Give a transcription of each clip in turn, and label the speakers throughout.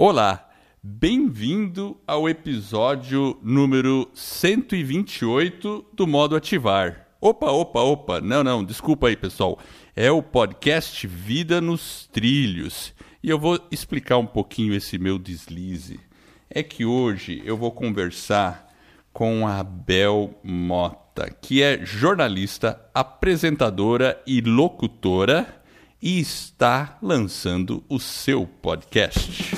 Speaker 1: Olá, bem-vindo ao episódio número 128 do modo ativar. Opa, opa, opa, não, não, desculpa aí pessoal. É o podcast Vida nos Trilhos e eu vou explicar um pouquinho esse meu deslize. É que hoje eu vou conversar com a Bel Mota, que é jornalista, apresentadora e locutora e está lançando o seu podcast.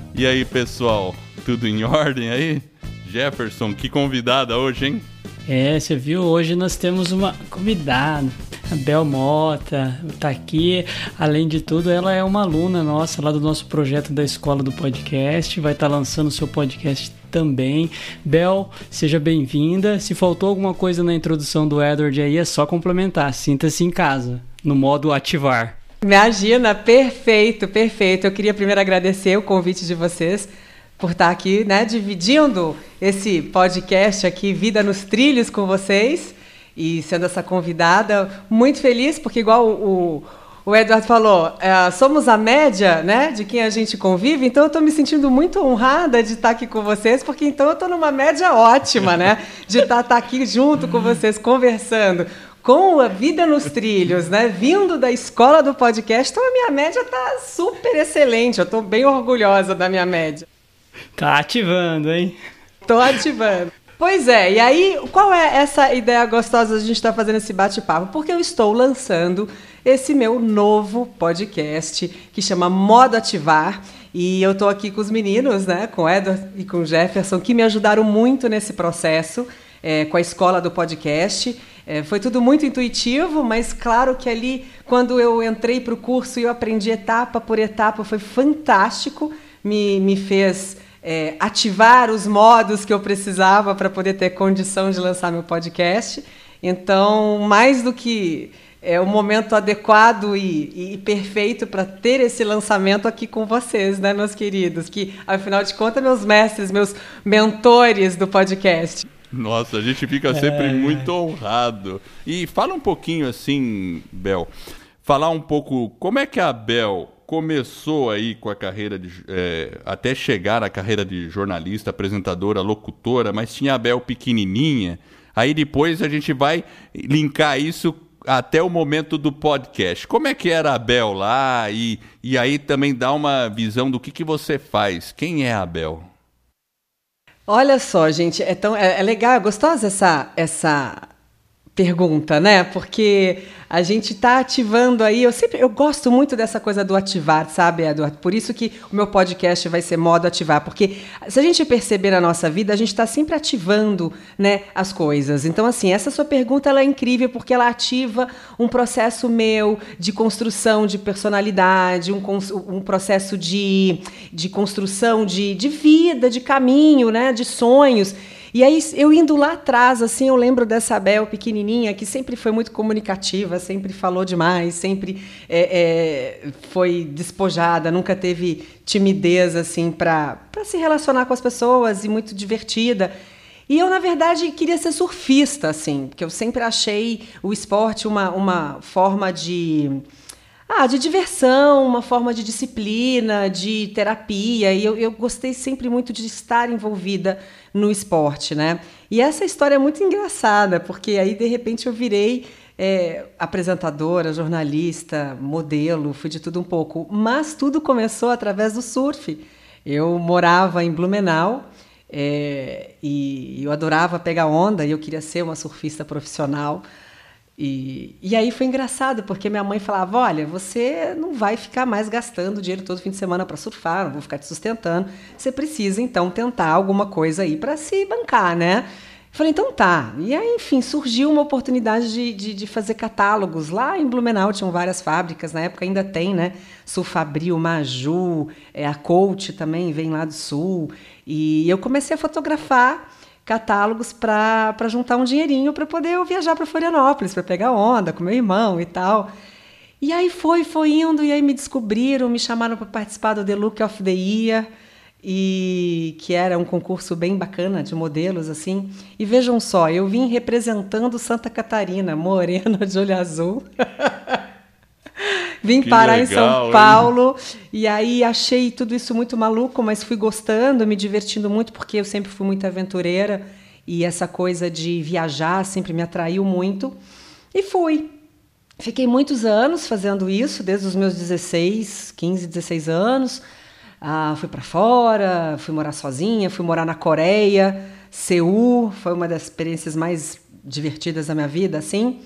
Speaker 1: e aí, pessoal, tudo em ordem aí? Jefferson, que convidada hoje, hein?
Speaker 2: É, você viu, hoje nós temos uma convidada, a Bel Mota, tá aqui. Além de tudo, ela é uma aluna nossa lá do nosso projeto da Escola do Podcast, vai estar tá lançando o seu podcast também. Bel, seja bem-vinda. Se faltou alguma coisa na introdução do Edward aí, é só complementar. Sinta-se em casa, no modo ativar.
Speaker 3: Imagina, perfeito, perfeito. Eu queria primeiro agradecer o convite de vocês por estar aqui, né, dividindo esse podcast aqui, Vida nos Trilhos, com vocês e sendo essa convidada. Muito feliz, porque, igual o, o Eduardo falou, é, somos a média né, de quem a gente convive, então eu estou me sentindo muito honrada de estar aqui com vocês, porque então eu estou numa média ótima, né? De estar, estar aqui junto com vocês, conversando com a vida nos trilhos, né? Vindo da escola do podcast, então a minha média tá super excelente. Eu tô bem orgulhosa da minha média.
Speaker 2: Tá ativando, hein?
Speaker 3: Tô ativando. Pois é, e aí, qual é essa ideia gostosa de a gente estar tá fazendo esse bate-papo? Porque eu estou lançando esse meu novo podcast que chama Modo Ativar. E eu estou aqui com os meninos, né, com o Edward e com o Jefferson, que me ajudaram muito nesse processo, é, com a escola do podcast. É, foi tudo muito intuitivo, mas claro que ali, quando eu entrei para o curso e eu aprendi etapa por etapa, foi fantástico, me, me fez é, ativar os modos que eu precisava para poder ter condição de lançar meu podcast. Então, mais do que é o momento adequado e, e perfeito para ter esse lançamento aqui com vocês, né, meus queridos? Que, afinal de contas, meus mestres, meus mentores do podcast.
Speaker 1: Nossa, a gente fica sempre é, muito honrado. E fala um pouquinho assim, Bel. Falar um pouco como é que a Bel começou aí com a carreira de. É, até chegar à carreira de jornalista, apresentadora, locutora, mas tinha a Bel pequenininha. Aí depois a gente vai linkar isso até o momento do podcast. Como é que era a Bel lá? E, e aí também dá uma visão do que, que você faz. Quem é a Bel?
Speaker 3: Olha só, gente, é, tão, é, é legal, é gostosa essa, essa pergunta, né? Porque a gente está ativando aí. Eu sempre eu gosto muito dessa coisa do ativar, sabe, Eduardo? Por isso que o meu podcast vai ser modo ativar, porque se a gente perceber na nossa vida, a gente está sempre ativando, né, as coisas. Então, assim, essa sua pergunta ela é incrível porque ela ativa um processo meu de construção de personalidade, um, um processo de, de construção de, de vida, de caminho, né, de sonhos. E aí, eu indo lá atrás, assim, eu lembro dessa Bel pequenininha, que sempre foi muito comunicativa, sempre falou demais, sempre é, é, foi despojada, nunca teve timidez, assim, para se relacionar com as pessoas e muito divertida. E eu, na verdade, queria ser surfista, assim, porque eu sempre achei o esporte uma, uma forma de ah, de diversão, uma forma de disciplina, de terapia. E eu, eu gostei sempre muito de estar envolvida no esporte, né? E essa história é muito engraçada, porque aí de repente eu virei é, apresentadora, jornalista, modelo, fui de tudo um pouco. Mas tudo começou através do surf. Eu morava em Blumenau é, e eu adorava pegar onda e eu queria ser uma surfista profissional. E, e aí foi engraçado, porque minha mãe falava: olha, você não vai ficar mais gastando dinheiro todo fim de semana para surfar, não vou ficar te sustentando. Você precisa então tentar alguma coisa aí para se bancar, né? Falei, então tá. E aí, enfim, surgiu uma oportunidade de, de, de, fazer catálogos. Lá em Blumenau tinham várias fábricas, na época ainda tem, né? Sulfabril, Maju, é, a Coach também vem lá do Sul. E eu comecei a fotografar catálogos para juntar um dinheirinho para poder eu viajar para Florianópolis, para pegar onda com meu irmão e tal. E aí foi, foi indo, e aí me descobriram, me chamaram para participar do The Look of the Year e que era um concurso bem bacana de modelos assim. E vejam só, eu vim representando Santa Catarina, morena de olho azul. vim que parar legal, em São Paulo hein? e aí achei tudo isso muito maluco, mas fui gostando, me divertindo muito porque eu sempre fui muito aventureira e essa coisa de viajar sempre me atraiu muito. E fui. Fiquei muitos anos fazendo isso, desde os meus 16, 15, 16 anos ah, fui para fora, fui morar sozinha, fui morar na Coreia, Seul, foi uma das experiências mais divertidas da minha vida, assim.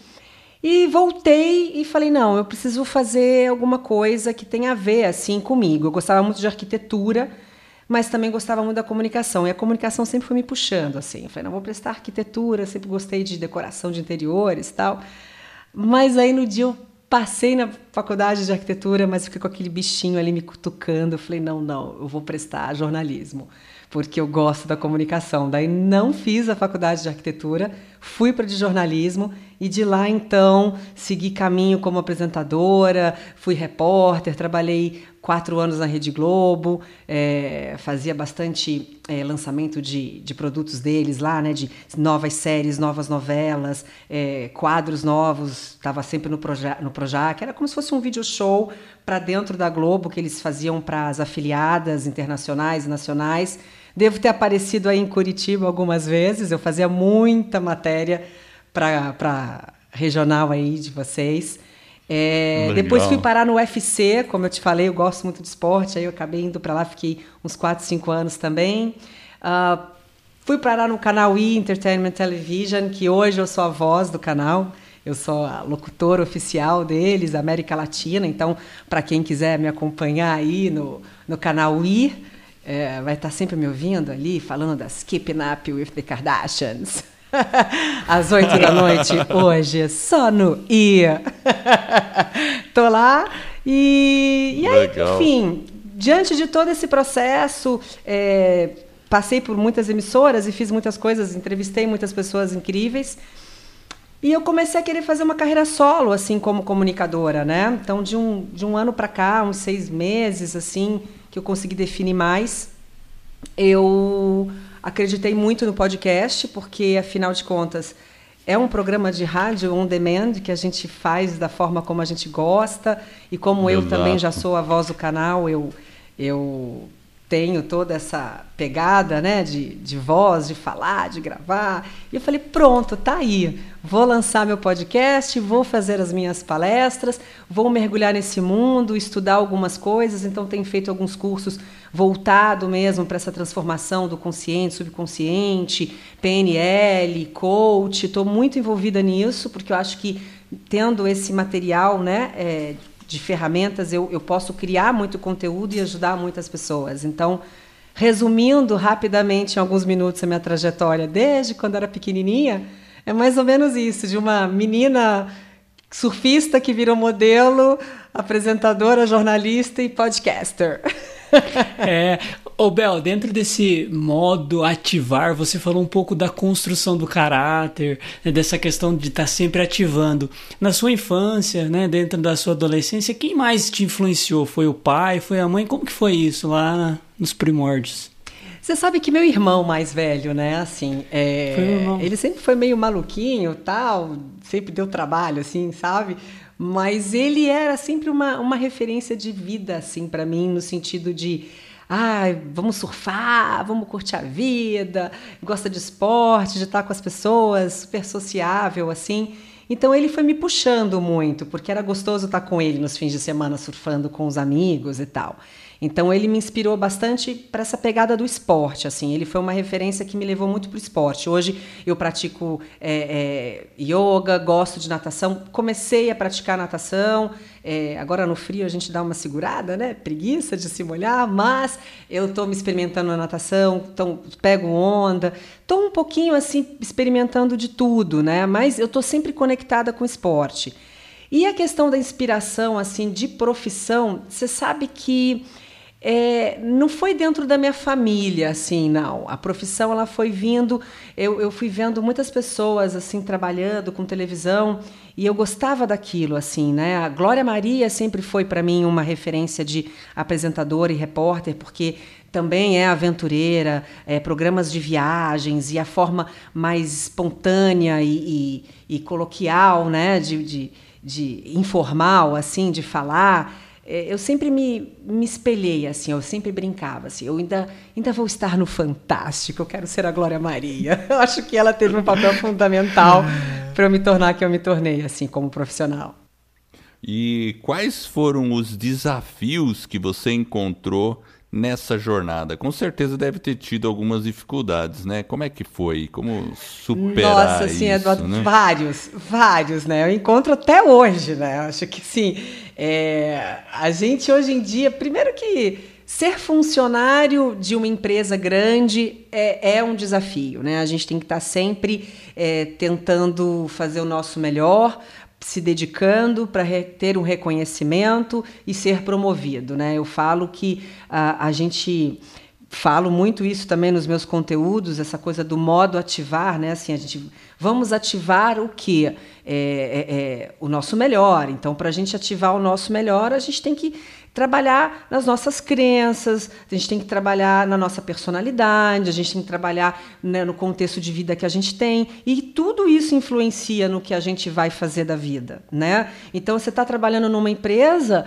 Speaker 3: E voltei e falei, não, eu preciso fazer alguma coisa que tenha a ver assim comigo. Eu gostava muito de arquitetura, mas também gostava muito da comunicação. E a comunicação sempre foi me puxando, assim. Eu falei, não, vou prestar arquitetura, sempre gostei de decoração de interiores e tal. Mas aí no dia eu Passei na faculdade de arquitetura, mas fiquei com aquele bichinho ali me cutucando. Eu falei: não, não, eu vou prestar jornalismo, porque eu gosto da comunicação. Daí não fiz a faculdade de arquitetura, fui para de jornalismo e de lá então segui caminho como apresentadora, fui repórter, trabalhei quatro anos na Rede Globo, é, fazia bastante é, lançamento de, de produtos deles lá, né, de novas séries, novas novelas, é, quadros novos, estava sempre no, Proja no Projac, era como se fosse um video show para dentro da Globo que eles faziam para as afiliadas internacionais e nacionais. Devo ter aparecido aí em Curitiba algumas vezes, eu fazia muita matéria para regional aí de vocês. É, depois fui parar no UFC, como eu te falei, eu gosto muito de esporte, aí eu acabei indo para lá, fiquei uns 4, 5 anos também. Uh, fui parar no canal E Entertainment Television, que hoje eu sou a voz do canal. Eu sou a locutora oficial deles, América Latina. Então, para quem quiser me acompanhar aí no, no canal I, é, vai estar tá sempre me ouvindo ali, falando das Keeping Up with the Kardashians. às oito da noite hoje, só no IA. Tô lá e, e aí, enfim, diante de todo esse processo, é, passei por muitas emissoras e fiz muitas coisas, entrevistei muitas pessoas incríveis. E eu comecei a querer fazer uma carreira solo, assim, como comunicadora, né? Então, de um, de um ano para cá, uns seis meses, assim, que eu consegui definir mais, eu Acreditei muito no podcast, porque, afinal de contas, é um programa de rádio on demand que a gente faz da forma como a gente gosta. E como Exato. eu também já sou a voz do canal, eu, eu tenho toda essa pegada né, de, de voz, de falar, de gravar. E eu falei: pronto, tá aí. Vou lançar meu podcast, vou fazer as minhas palestras, vou mergulhar nesse mundo, estudar algumas coisas. Então, tenho feito alguns cursos voltado mesmo para essa transformação do consciente, subconsciente, PNL, coach. Estou muito envolvida nisso, porque eu acho que tendo esse material, né? É, de ferramentas, eu, eu posso criar muito conteúdo e ajudar muitas pessoas. Então, resumindo rapidamente em alguns minutos a minha trajetória desde quando era pequenininha, é mais ou menos isso, de uma menina surfista que virou modelo, apresentadora, jornalista e podcaster.
Speaker 2: É, ô Bel, dentro desse modo ativar, você falou um pouco da construção do caráter, né, dessa questão de estar tá sempre ativando. Na sua infância, né, dentro da sua adolescência, quem mais te influenciou? Foi o pai, foi a mãe? Como que foi isso lá nos primórdios?
Speaker 3: Você sabe que meu irmão mais velho, né, assim, é, ele sempre foi meio maluquinho, tal, sempre deu trabalho, assim, sabe? Mas ele era sempre uma, uma referência de vida, assim, para mim, no sentido de ah, vamos surfar, vamos curtir a vida, gosta de esporte, de estar com as pessoas, super sociável, assim. Então ele foi me puxando muito, porque era gostoso estar com ele nos fins de semana surfando com os amigos e tal. Então ele me inspirou bastante para essa pegada do esporte. Assim, ele foi uma referência que me levou muito para o esporte. Hoje eu pratico é, é, yoga, gosto de natação. Comecei a praticar natação É, agora no frio a gente dá uma segurada, né? Preguiça de se molhar, mas eu estou me experimentando na natação, então pego onda, estou um pouquinho assim experimentando de tudo, né? Mas eu estou sempre conectada com o esporte. E a questão da inspiração, assim, de profissão, você sabe que é, não foi dentro da minha família, assim, não. A profissão ela foi vindo. Eu, eu fui vendo muitas pessoas assim trabalhando com televisão e eu gostava daquilo, assim, né? A Glória Maria sempre foi para mim uma referência de apresentadora e repórter, porque também é aventureira, é, programas de viagens e a forma mais espontânea e, e, e coloquial, né? De, de, de informal, assim, de falar eu sempre me, me espelhei assim, eu sempre brincava assim, eu ainda, ainda vou estar no Fantástico, eu quero ser a Glória Maria. Eu acho que ela teve um papel fundamental para eu me tornar que eu me tornei assim como profissional.
Speaker 1: E quais foram os desafios que você encontrou nessa jornada? Com certeza deve ter tido algumas dificuldades, né? Como é que foi? Como superar Nossa, sim, isso?
Speaker 3: né? vários, vários, né? Eu encontro até hoje, né? Acho que sim. É, a gente hoje em dia, primeiro que ser funcionário de uma empresa grande é, é um desafio, né? A gente tem que estar sempre é, tentando fazer o nosso melhor, se dedicando para ter um reconhecimento e ser promovido, né? Eu falo que a, a gente falo muito isso também nos meus conteúdos, essa coisa do modo ativar, né? Assim, a gente vamos ativar o que é, é, é, o nosso melhor. Então, para a gente ativar o nosso melhor, a gente tem que trabalhar nas nossas crenças, a gente tem que trabalhar na nossa personalidade, a gente tem que trabalhar né, no contexto de vida que a gente tem e tudo isso influencia no que a gente vai fazer da vida, né? Então, você está trabalhando numa empresa,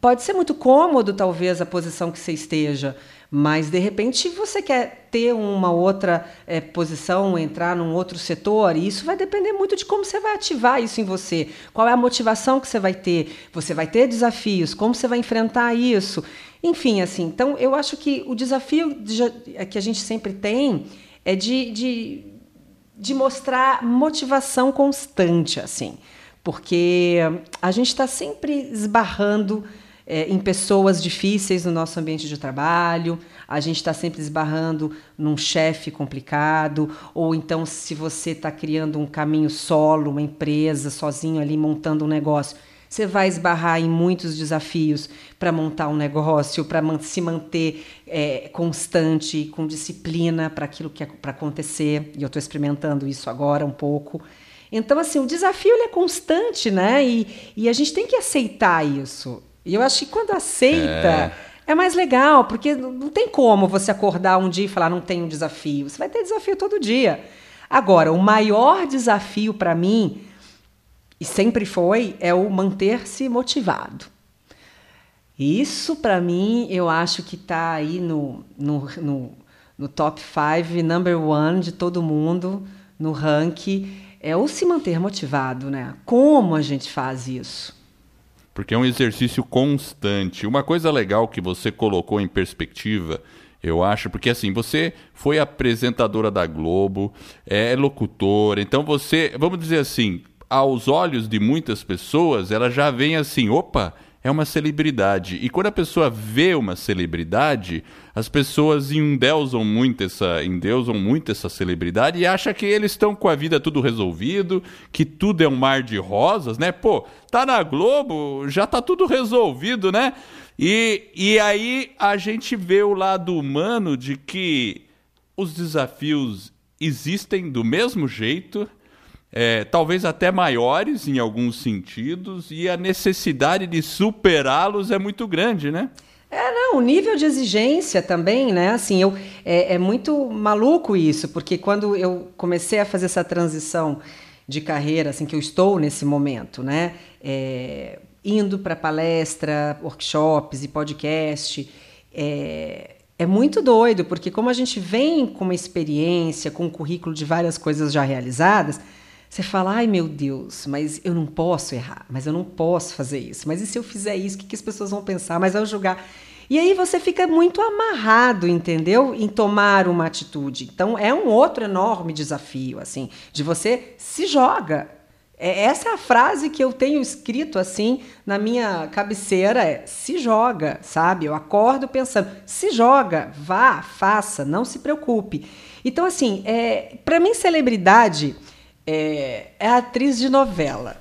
Speaker 3: pode ser muito cômodo talvez a posição que você esteja, mas de repente você quer ter uma outra é, posição, entrar num outro setor, e isso vai depender muito de como você vai ativar isso em você. Qual é a motivação que você vai ter? Você vai ter desafios, como você vai enfrentar isso? Enfim, assim, então eu acho que o desafio de, é que a gente sempre tem é de, de, de mostrar motivação constante, assim, porque a gente está sempre esbarrando é, em pessoas difíceis no nosso ambiente de trabalho, a gente está sempre esbarrando num chefe complicado, ou então se você está criando um caminho solo, uma empresa, sozinho ali montando um negócio, você vai esbarrar em muitos desafios para montar um negócio, para se manter é, constante, com disciplina para aquilo que é para acontecer. E eu estou experimentando isso agora um pouco. Então, assim, o desafio é constante, né? E, e a gente tem que aceitar isso. E eu acho que quando aceita, é. é mais legal, porque não tem como você acordar um dia e falar, não tem um desafio. Você vai ter desafio todo dia. Agora, o maior desafio para mim, e sempre foi, é o manter-se motivado. Isso, para mim, eu acho que está aí no, no, no, no top 5, number one de todo mundo, no ranking, é o se manter motivado, né? Como a gente faz isso?
Speaker 1: Porque é um exercício constante. Uma coisa legal que você colocou em perspectiva, eu acho, porque assim, você foi apresentadora da Globo, é locutora, então você, vamos dizer assim, aos olhos de muitas pessoas, ela já vem assim, opa, é uma celebridade. E quando a pessoa vê uma celebridade, as pessoas endeusam muito essa, endeusam muito essa celebridade e acham que eles estão com a vida tudo resolvido, que tudo é um mar de rosas, né? Pô, tá na Globo, já tá tudo resolvido, né? E, e aí a gente vê o lado humano de que os desafios existem do mesmo jeito é, talvez até maiores em alguns sentidos, e a necessidade de superá-los é muito grande, né?
Speaker 3: É, não, o nível de exigência também, né? Assim, eu, é, é, muito maluco isso, porque quando eu comecei a fazer essa transição de carreira, assim, que eu estou nesse momento, né? É, indo para palestra, workshops e podcast, é, é muito doido, porque como a gente vem com uma experiência, com um currículo de várias coisas já realizadas, você fala, ai meu Deus, mas eu não posso errar, mas eu não posso fazer isso, mas e se eu fizer isso, o que, as pessoas vão pensar? Mas ao julgar. E aí você fica muito amarrado, entendeu? Em tomar uma atitude. Então é um outro enorme desafio, assim, de você se joga. É, essa é a frase que eu tenho escrito assim na minha cabeceira: é se joga, sabe? Eu acordo pensando, se joga, vá, faça, não se preocupe. Então, assim, é, para mim, celebridade é, é atriz de novela.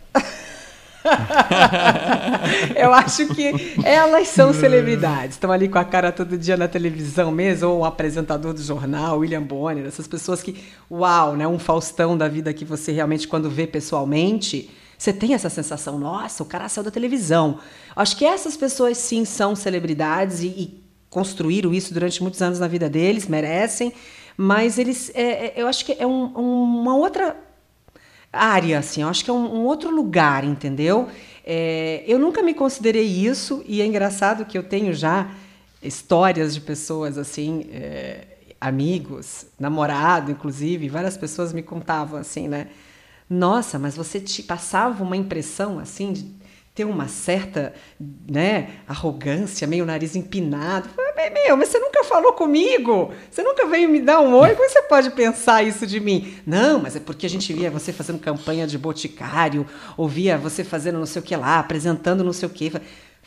Speaker 3: eu acho que elas são celebridades. Estão ali com a cara todo dia na televisão mesmo, ou o apresentador do jornal, William Bonner, essas pessoas que, uau, né? Um Faustão da vida que você realmente, quando vê pessoalmente, você tem essa sensação, nossa, o cara saiu da televisão. Acho que essas pessoas sim são celebridades e, e construíram isso durante muitos anos na vida deles, merecem, mas eles, é, é, eu acho que é um, uma outra área, assim, eu acho que é um, um outro lugar, entendeu? É, eu nunca me considerei isso e é engraçado que eu tenho já histórias de pessoas assim, é, amigos, namorado, inclusive, várias pessoas me contavam assim, né? Nossa, mas você te passava uma impressão assim de ter uma certa né, arrogância, meio nariz empinado. Meu, mas você nunca falou comigo? Você nunca veio me dar um oi? Como você pode pensar isso de mim? Não, mas é porque a gente via você fazendo campanha de boticário, ouvia você fazendo não sei o que lá, apresentando não sei o que.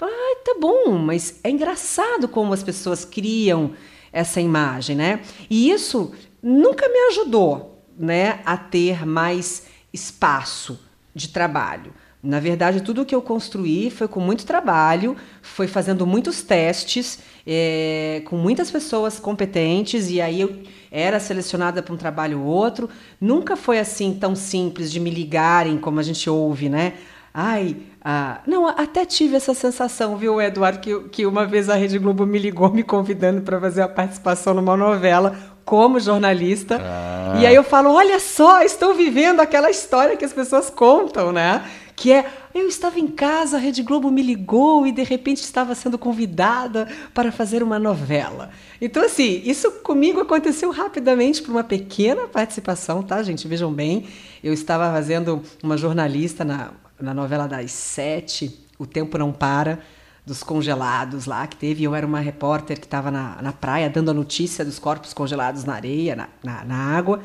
Speaker 3: Ah, tá bom, mas é engraçado como as pessoas criam essa imagem, né? E isso nunca me ajudou, né, a ter mais espaço de trabalho. Na verdade, tudo que eu construí foi com muito trabalho, foi fazendo muitos testes, é, com muitas pessoas competentes, e aí eu era selecionada para um trabalho ou outro. Nunca foi assim tão simples de me ligarem como a gente ouve, né? Ai, ah, não, até tive essa sensação, viu, Eduardo, que, que uma vez a Rede Globo me ligou me convidando para fazer a participação numa novela como jornalista. Ah. E aí eu falo: olha só, estou vivendo aquela história que as pessoas contam, né? Que é eu estava em casa, a Rede Globo me ligou e de repente estava sendo convidada para fazer uma novela. Então, assim, isso comigo aconteceu rapidamente por uma pequena participação, tá, gente? Vejam bem, eu estava fazendo uma jornalista na, na novela das sete, O Tempo Não Para, dos congelados lá que teve. Eu era uma repórter que estava na, na praia dando a notícia dos corpos congelados na areia, na, na, na água.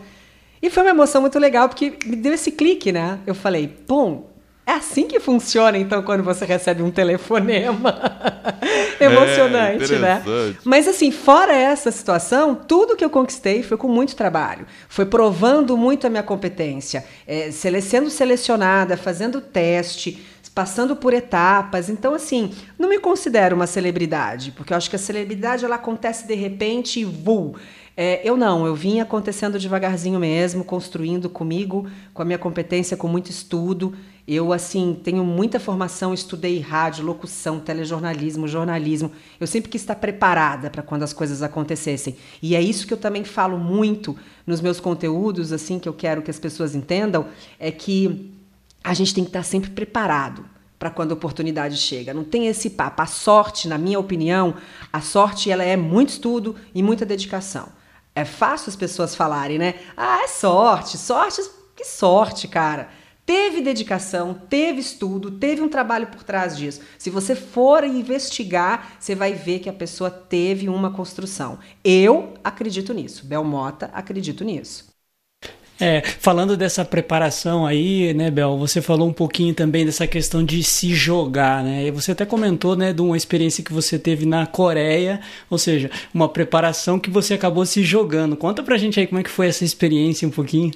Speaker 3: E foi uma emoção muito legal, porque me deu esse clique, né? Eu falei, bom, é assim que funciona, então, quando você recebe um telefonema. Emocionante, é, né? Mas, assim, fora essa situação, tudo que eu conquistei foi com muito trabalho. Foi provando muito a minha competência, é, sendo selecionada, fazendo teste, passando por etapas. Então, assim, não me considero uma celebridade, porque eu acho que a celebridade ela acontece de repente e voo. É, eu não, eu vim acontecendo devagarzinho mesmo, construindo comigo, com a minha competência, com muito estudo. Eu, assim, tenho muita formação, estudei rádio, locução, telejornalismo, jornalismo. Eu sempre quis estar preparada para quando as coisas acontecessem. E é isso que eu também falo muito nos meus conteúdos, assim, que eu quero que as pessoas entendam, é que a gente tem que estar sempre preparado para quando a oportunidade chega. Não tem esse papo. A sorte, na minha opinião, a sorte ela é muito estudo e muita dedicação. É fácil as pessoas falarem, né? Ah, é sorte, sorte, que sorte, cara. Teve dedicação, teve estudo, teve um trabalho por trás disso. Se você for investigar, você vai ver que a pessoa teve uma construção. Eu acredito nisso. Belmota, acredito nisso.
Speaker 2: É, falando dessa preparação aí, né, Bel, você falou um pouquinho também dessa questão de se jogar, né? E você até comentou, né, de uma experiência que você teve na Coreia, ou seja, uma preparação que você acabou se jogando. Conta pra gente aí como é que foi essa experiência um pouquinho.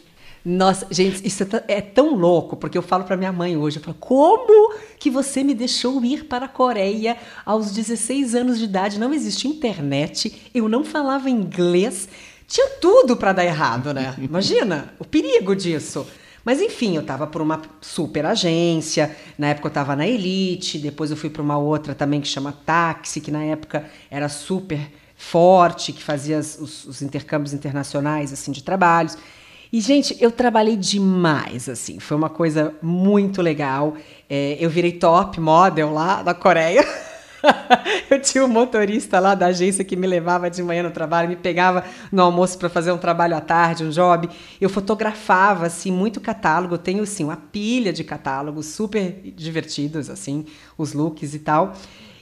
Speaker 3: Nossa, gente, isso é, é tão louco, porque eu falo para minha mãe hoje, eu falo, como que você me deixou ir para a Coreia aos 16 anos de idade? Não existia internet, eu não falava inglês, tinha tudo para dar errado, né? Imagina o perigo disso. Mas enfim, eu estava por uma super agência, na época eu estava na Elite, depois eu fui para uma outra também que chama Táxi, que na época era super forte, que fazia os, os intercâmbios internacionais assim de trabalhos. E, gente, eu trabalhei demais, assim. Foi uma coisa muito legal. É, eu virei top model lá na Coreia. eu tinha um motorista lá da agência que me levava de manhã no trabalho, me pegava no almoço para fazer um trabalho à tarde, um job. Eu fotografava assim muito catálogo, eu tenho assim uma pilha de catálogos super divertidos assim, os looks e tal.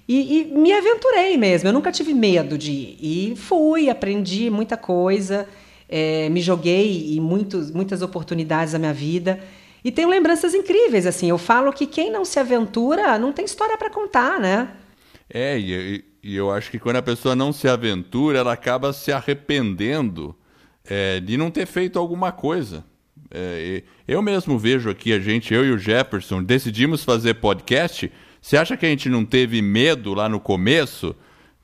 Speaker 3: E, e me aventurei mesmo, eu nunca tive medo de ir. E fui, aprendi muita coisa, é, me joguei em muitos, muitas oportunidades da minha vida. E tenho lembranças incríveis, assim. Eu falo que quem não se aventura não tem história para contar, né?
Speaker 1: É, e, e, eu acho que quando a pessoa não se aventura, ela acaba se arrependendo é, de não ter feito alguma coisa. É, eu mesmo vejo aqui a gente, eu e o Jefferson, decidimos fazer podcast. Você acha que a gente não teve medo lá no começo?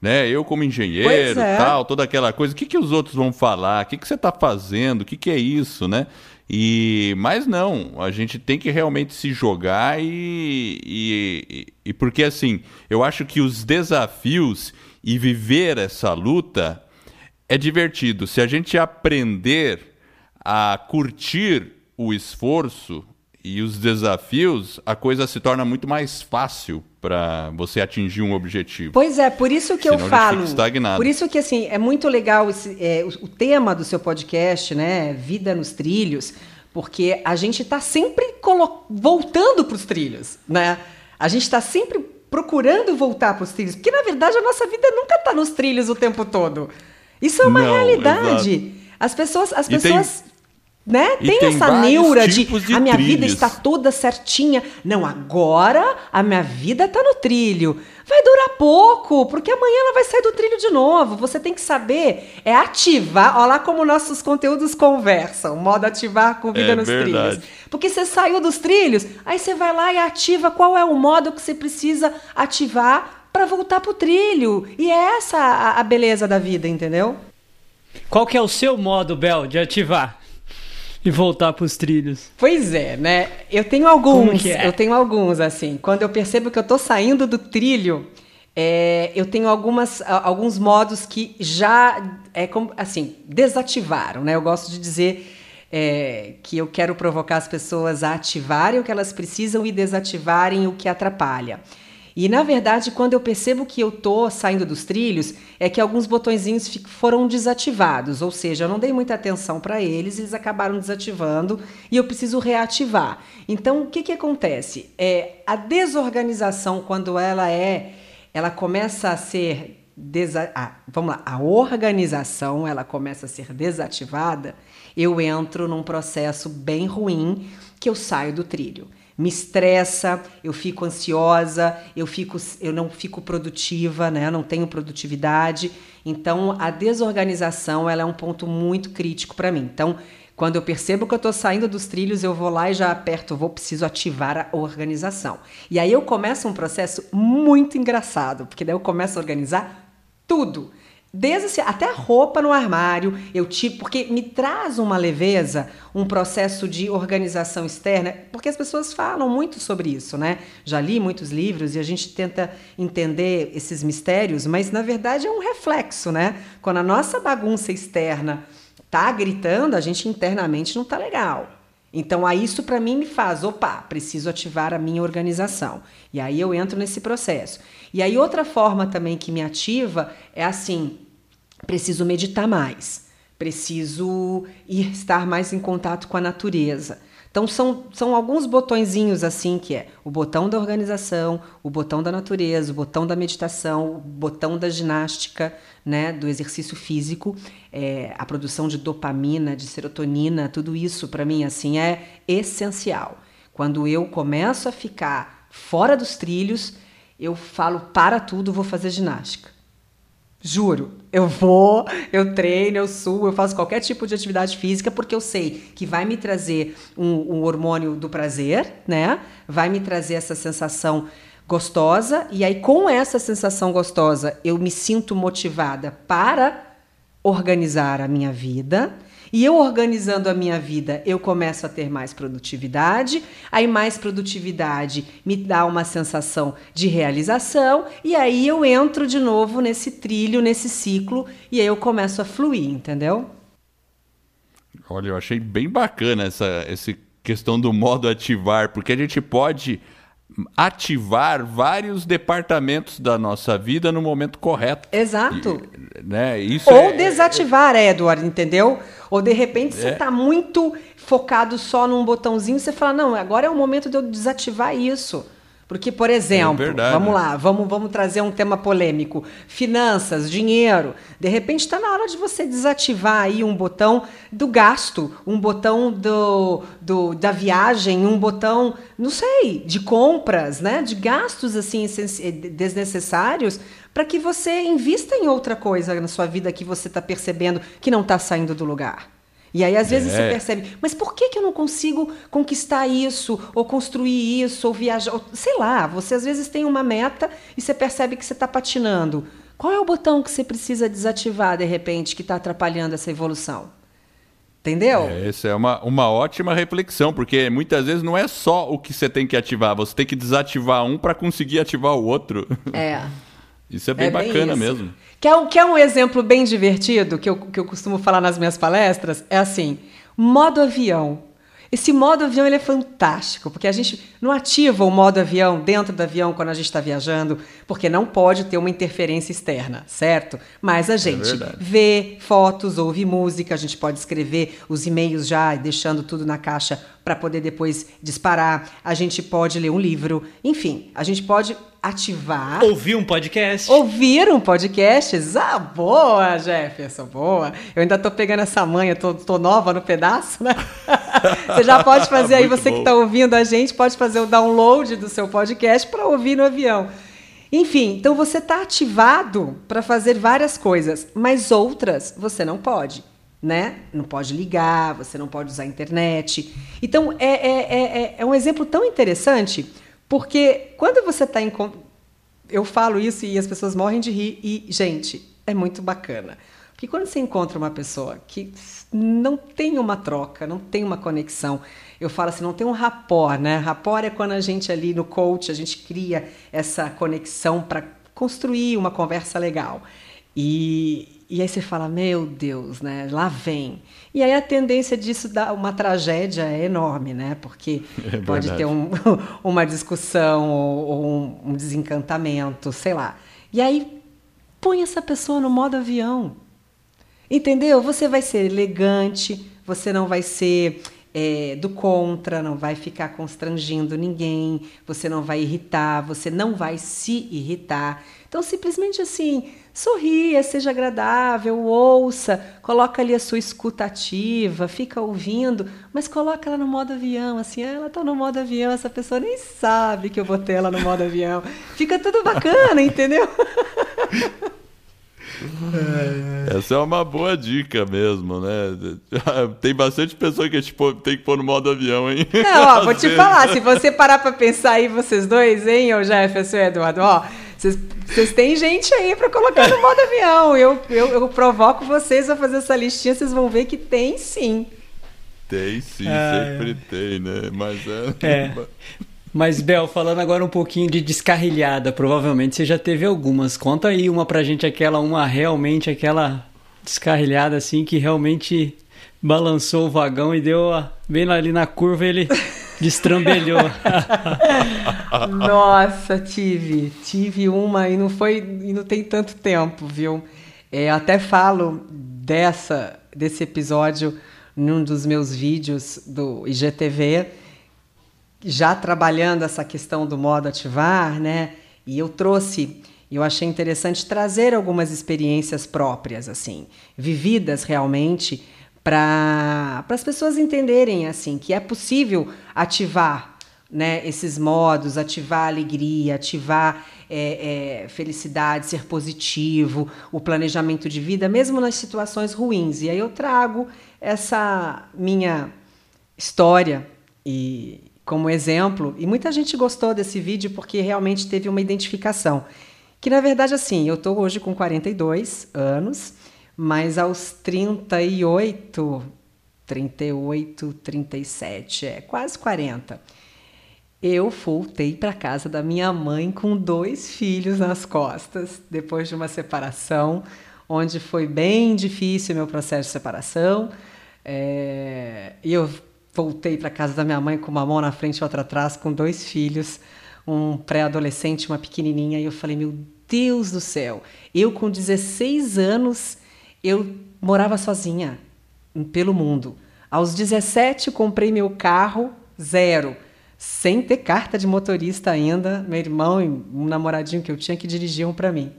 Speaker 1: Né? Eu como engenheiro, é. tal, toda aquela coisa. O que, que os outros vão falar? O que, que você está fazendo? O que, que é isso, né? E mas não, a gente tem que realmente se jogar e, e, e porque assim, eu acho que os desafios e viver essa luta é divertido. Se a gente aprender a curtir o esforço e os desafios, a coisa se torna muito mais fácil para você atingir um objetivo.
Speaker 3: Pois é, por isso que Senão eu falo. Por isso que assim é muito legal esse, é, o, o, tema do seu podcast, né? Vida nos trilhos, porque a gente está sempre voltando para os trilhos, né? A gente está sempre procurando voltar para os trilhos, porque na verdade a nossa vida nunca está nos trilhos o tempo todo. Isso é uma Não, realidade. Exato. As pessoas, as pessoas né? Tem, tem, essa neura de, de, a minha trilhos. vida está toda certinha. Não, agora a minha vida está no trilho. Vai durar pouco, porque amanhã ela vai sair do trilho de novo. Você tem que saber, é ativar. Olha lá como nossos conteúdos conversam. Modo ativar com vida é nos verdade. trilhos. Porque você saiu dos trilhos, aí você vai lá e ativa qual é o modo que você precisa ativar para voltar pro trilho. E é essa a, a beleza da vida, entendeu?
Speaker 2: Qual que é o seu modo, Bel, de ativar? E voltar para os trilhos.
Speaker 3: Pois é, né? Eu tenho alguns, é? eu tenho alguns assim. Quando eu percebo que eu estou saindo do trilho, é, eu tenho algumas, alguns modos que já é como assim desativaram, né? Eu gosto de dizer é, que eu quero provocar as pessoas a ativarem o que elas precisam e desativarem o que atrapalha. E na verdade, quando eu percebo que eu tô saindo dos trilhos, é que alguns botõezinhos foram desativados, ou seja, eu não dei muita atenção para eles, eles acabaram desativando e eu preciso reativar. Então, o que que acontece? É a desorganização quando ela é, ela começa a ser Desa ah, vamos lá, a organização ela começa a ser desativada, eu entro num processo bem ruim que eu saio do trilho me estressa, eu fico ansiosa, eu, fico, eu não fico produtiva, né? não tenho produtividade. Então, a desorganização ela é um ponto muito crítico para mim. Então, quando eu percebo que eu estou saindo dos trilhos, eu vou lá e já aperto, vou preciso ativar a organização. E aí eu começo um processo muito engraçado, porque daí eu começo a organizar tudo. Desde assim, até a roupa no armário, eu tipo, porque me traz uma leveza, um processo de organização externa, porque as pessoas falam muito sobre isso, né? Já li muitos livros e a gente tenta entender esses mistérios, mas na verdade é um reflexo, né? Quando a nossa bagunça externa tá gritando, a gente internamente não tá legal. Então, aí isso para mim me faz, opa, preciso ativar a minha organização. E aí eu entro nesse processo. E aí outra forma também que me ativa é assim, preciso meditar mais, preciso ir estar mais em contato com a natureza. Então são, são alguns botõezinhos assim que é o botão da organização, o botão da natureza, o botão da meditação, o botão da ginástica, né, do exercício físico, é, a produção de dopamina, de serotonina, tudo isso para mim assim é essencial. Quando eu começo a ficar fora dos trilhos, eu falo para tudo, vou fazer ginástica. Juro, eu vou, eu treino, eu subo, eu faço qualquer tipo de atividade física porque eu sei que vai me trazer um, um hormônio do prazer, né? Vai me trazer essa sensação gostosa e aí com essa sensação gostosa eu me sinto motivada para organizar a minha vida e eu organizando a minha vida, eu começo a ter mais produtividade. Aí, mais produtividade me dá uma sensação de realização. E aí eu entro de novo nesse trilho, nesse ciclo. E aí eu começo a fluir, entendeu?
Speaker 1: Olha, eu achei bem bacana essa, essa questão do modo ativar, porque a gente pode ativar vários departamentos da nossa vida no momento correto.
Speaker 3: Exato.
Speaker 1: E, né, isso
Speaker 3: Ou é, desativar, é, Edward, entendeu? Ou de repente é. você está muito focado só num botãozinho, você fala, não, agora é o momento de eu desativar isso. Porque, por exemplo,
Speaker 1: É
Speaker 3: vamos lá, vamos, vamos trazer um tema polêmico: finanças, dinheiro. De repente está na hora de você desativar aí um botão do gasto, um botão do, do da viagem, um botão, não sei, de compras, né? De gastos assim essenci- desnecessários para que você invista em outra coisa na sua vida que você está percebendo que não está saindo do lugar. E aí, às vezes,
Speaker 1: É.
Speaker 3: você percebe, mas por que, que eu não consigo conquistar isso, ou construir isso, ou viajar? Ou, sei lá, você às vezes tem uma meta e você percebe que você está patinando. Qual é o botão que você precisa desativar, de repente, que está atrapalhando essa evolução? Entendeu?
Speaker 1: É, Essa é uma, uma ótima reflexão, porque muitas vezes não é só o que você tem que ativar, você tem que desativar um para conseguir ativar o outro.
Speaker 3: É.
Speaker 1: Isso é bem
Speaker 3: É bem
Speaker 1: bacana
Speaker 3: isso.
Speaker 1: mesmo.
Speaker 3: Quer, um- quer um exemplo bem divertido que eu, que eu costumo falar nas minhas palestras? É assim: modo avião. Esse modo avião ele é fantástico, porque a gente não ativa o modo avião dentro do avião quando a gente está viajando, porque não pode ter uma interferência externa, certo? Mas a gente
Speaker 1: verdade.
Speaker 3: vê fotos, ouve música, a gente pode escrever os e-mails já, deixando tudo na caixa para poder depois disparar. A gente pode ler um livro, enfim, a gente pode ativar
Speaker 2: Ouvir um podcast.
Speaker 3: Ouvir um podcast? Ah, boa, Jefferson, boa. Eu ainda tô pegando essa manha, tô, tô nova no pedaço, né? Você já pode fazer aí, você que
Speaker 1: bom.
Speaker 3: está ouvindo a gente, pode fazer o download do seu podcast para ouvir no avião. Enfim, então você está ativado para fazer várias coisas, mas outras você não pode. Né? Não pode ligar, você não pode usar a internet. Então, é, é, é, é- é um exemplo tão interessante, porque quando você está em. Eu falo isso e as pessoas morrem de rir, e, gente, é muito bacana. Porque quando você encontra uma pessoa que não tem uma troca, não tem uma conexão, eu falo assim, não tem um rapport, né? Rapport é quando a gente ali no coach, a gente cria essa conexão para construir uma conversa legal. E, e aí você fala, meu Deus, né? Lá vem. E aí a tendência disso dar uma tragédia é enorme, né? Porque
Speaker 1: É
Speaker 3: pode ter um, uma discussão ou, ou um, um desencantamento, sei lá. E aí põe essa pessoa no modo avião. Entendeu? Você vai ser elegante, você não vai ser é, do contra, não vai ficar constrangindo ninguém, você não vai irritar, você não vai se irritar. Então, simplesmente assim, sorria, seja agradável, ouça, coloca ali a sua escuta ativa, fica ouvindo, mas coloca ela no modo avião, assim, ah, ela tá no modo avião, essa pessoa nem sabe que eu botei ela no modo avião. Fica tudo bacana, entendeu?
Speaker 1: Essa é uma boa dica mesmo, né? Tem bastante pessoa que tipo, tem que pôr no modo avião, hein?
Speaker 3: Não, ó, vou te falar, se você parar pra pensar aí, vocês dois, hein, ô Jefferson e Eduardo, ó, vocês, têm gente aí pra colocar no modo avião. Eu, eu, eu provoco vocês a fazer essa listinha, vocês vão ver que tem sim.
Speaker 1: Tem sim,
Speaker 2: Ah,
Speaker 1: sempre tem, né? Mas é.
Speaker 2: É. Mas, Bel, falando agora um pouquinho de descarrilhada, provavelmente você já teve algumas. Conta aí uma pra gente, aquela, uma realmente, aquela descarrilhada assim, que realmente balançou o vagão e deu a- bem ali na curva ele destrambelhou.
Speaker 3: Nossa, tive, tive uma e não foi, e não tem tanto tempo, viu? É, até falo dessa, desse episódio num dos meus vídeos do IGTV, já trabalhando essa questão do modo ativar, né? E eu trouxe, eu achei interessante trazer algumas experiências próprias, assim, vividas realmente, para as pessoas entenderem, assim, que é possível ativar né, esses modos, ativar alegria, ativar é, é, felicidade, ser positivo, o planejamento de vida, mesmo nas situações ruins. E aí eu trago essa minha história e como exemplo, e muita gente gostou desse vídeo porque realmente teve uma identificação. Que na verdade assim, eu estou hoje com 42 anos, mas aos 38, 38, 37, é quase 40. Eu voltei para casa da minha mãe com dois filhos nas costas, depois de uma separação, onde foi bem difícil meu processo de separação. É, E eu voltei para casa da minha mãe com uma mão na frente e outra atrás, com dois filhos, um pré-adolescente, uma pequenininha, e eu falei: Meu Deus do céu, eu com 16 anos, eu morava sozinha pelo mundo. Aos 17, eu comprei meu carro, zero. sem ter carta de motorista ainda. Meu irmão e um namoradinho que eu tinha que dirigiam para mim.